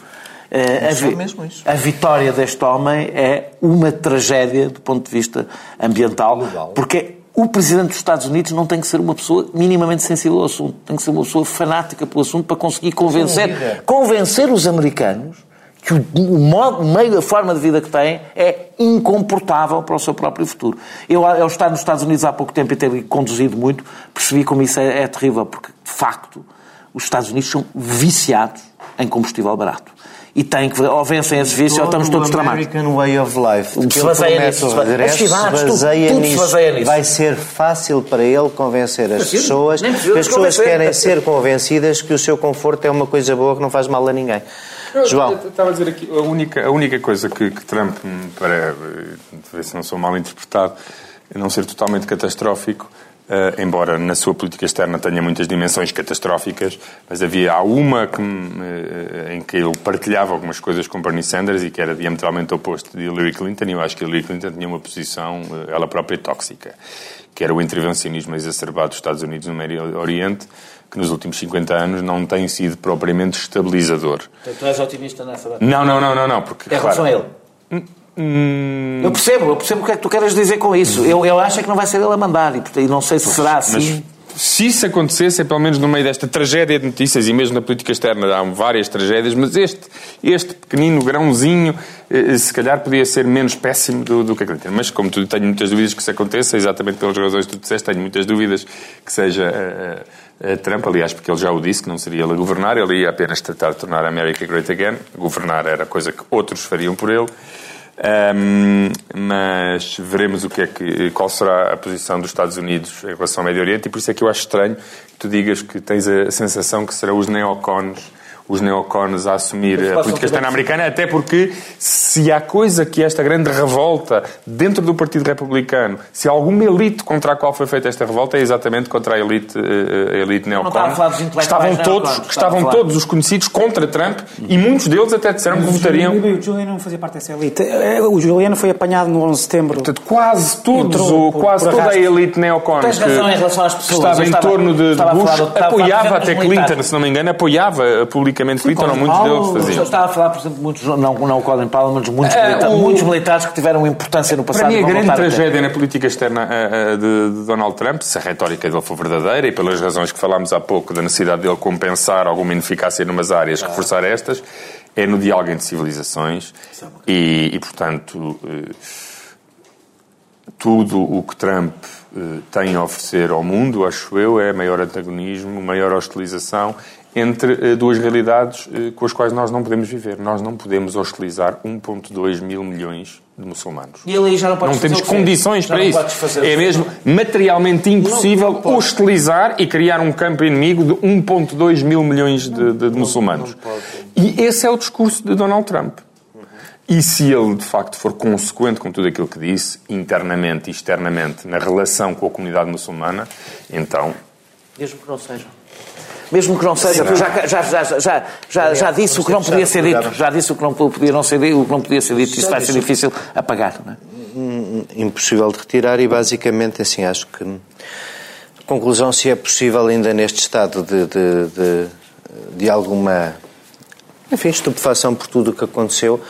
a, vi mesmo isso. a vitória deste homem é uma tragédia do ponto de vista ambiental, Global. porque o Presidente dos Estados Unidos não tem que ser uma pessoa minimamente sensível ao assunto, tem que ser uma pessoa fanática pelo assunto para conseguir convencer, convencer os americanos que o, modo, o meio, a forma de vida que têm é incomportável para o seu próprio futuro. Eu, ao estar nos Estados Unidos há pouco tempo e ter conduzido muito, percebi como isso é, é terrível, porque, de facto, os Estados Unidos são viciados em combustível barato e têm que ou vencem esse vício ou estamos todos tramados. American Way of Life. O que se baseia nisso. As cidades, tudo, tudo se baseia nisso. Vai ser fácil para ele convencer as pessoas, que as pessoas querem ser convencidas que o seu conforto é uma coisa boa que não faz mal a ninguém. Eu, João. Eu estava a dizer aqui, a única, a única coisa que, que Trump, para ver se não sou mal interpretado, não ser totalmente catastrófico, Uh, embora na sua política externa tenha muitas dimensões catastróficas, mas havia há uma que, uh, em que ele partilhava algumas coisas com Bernie Sanders e que era diametralmente oposto de Hillary Clinton, e eu acho que Hillary Clinton tinha uma posição, uh, ela própria, tóxica, que era o intervencionismo exacerbado dos Estados Unidos no Médio Oriente, que nos últimos 50 anos não tem sido propriamente estabilizador. Então, tu és otimista nessa data? Não, não, não, não, não porque... Em relação claro, a ele? Hum... Eu percebo, eu percebo o que é que tu queres dizer com isso. Eu, eu acho é que não vai ser ele a mandar e, não sei se será assim. Mas se isso acontecesse, é pelo menos no meio desta tragédia de notícias, e mesmo na política externa há várias tragédias, mas este, este pequenino grãozinho, eh, se calhar podia ser menos péssimo do, do que acredito. Mas, como tu tenho muitas dúvidas que isso aconteça, exatamente pelas razões que tu disseste, tenho muitas dúvidas que seja uh, uh, Trump, aliás, porque ele já o disse, que não seria ele a governar, ele ia apenas tratar de tornar a América great again. Governar era coisa que outros fariam por ele. Um, mas veremos o que é que, qual será a posição dos Estados Unidos em relação ao Médio Oriente e por isso é que eu acho estranho que tu digas que tens a sensação que serão os neocons os neocons a assumir a política externa americana, até porque se há coisa que esta grande revolta dentro do Partido Republicano, se há alguma elite contra a qual foi feita esta revolta, é exatamente contra a elite, eh, a elite neocon. Estavam todos, estavam todos os conhecidos contra Trump e muitos deles até disseram que votariam. O Juliano não fazia parte dessa elite. Eh, o Juliano foi apanhado no 11 de setembro. Portanto, quase todos, ou quase toda a elite neocon que, que estava em torno de, de Bush apoiava até Clinton, se não me engano, apoiava muitos Paulo, deles faziam. Estava a falar, por exemplo, muitos, não, não o Colin Powell, mas muitos, é, milita o, muitos militares que tiveram importância no passado. Para mim, a grande tragédia na política externa uh, de, de, Donald Trump, se a retórica dele for verdadeira e pelas razões que falámos há pouco da necessidade dele compensar alguma ineficácia em umas áreas, ah. reforçar estas, é no diálogo entre civilizações e, e, portanto, uh, tudo o que Trump tem a oferecer ao mundo, acho eu, é maior antagonismo, maior hostilização entre eh, duas realidades eh, com as quais nós não podemos viver. Nós não podemos hostilizar 1,2 mil milhões de muçulmanos. E ali já não Não temos condições para isso. É mesmo materialmente impossível não, não hostilizar e criar um campo inimigo de 1,2 mil milhões de, de, de muçulmanos. E esse é o discurso de Donald Trump. E se ele, de facto, for consequente com tudo aquilo que disse, internamente e externamente, na relação com a comunidade muçulmana, então. Mesmo que não seja mesmo que não seja, já, já, já, já, já, já disse o que não podia ser dito, já disse o que não podia, não ser, o que não podia ser dito, isso vai ser difícil apagar, não é? Hum, impossível de retirar e basicamente assim acho que a conclusão se é possível ainda neste estado de, de, de, de alguma enfim, estupefação por tudo o que aconteceu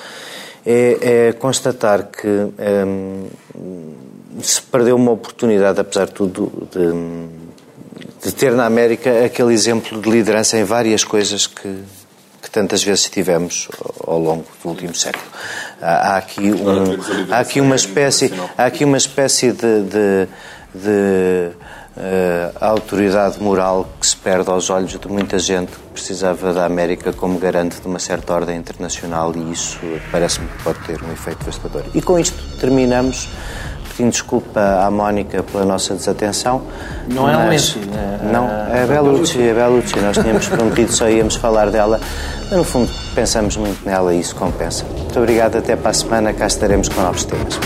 é, é constatar que hum, se perdeu uma oportunidade, apesar de tudo, de, de ter na América aquele exemplo de liderança em várias coisas que, que tantas vezes tivemos ao longo do último século. Há, aqui, um, há aqui uma espécie, há aqui uma espécie de, de, de uh, autoridade moral que se perde aos olhos de muita gente que precisava da América como garante de uma certa ordem internacional e isso parece-me que pode ter um efeito devastador. E com isto terminamos pedindo desculpa à Mónica pela nossa desatenção. Não é um Messi, Não, é a Bellucci, é a Bellucci. Nós tínhamos prometido só íamos falar dela, mas no fundo pensamos muito nela e isso compensa. Muito obrigado, até para a semana, cá estaremos com novos temas.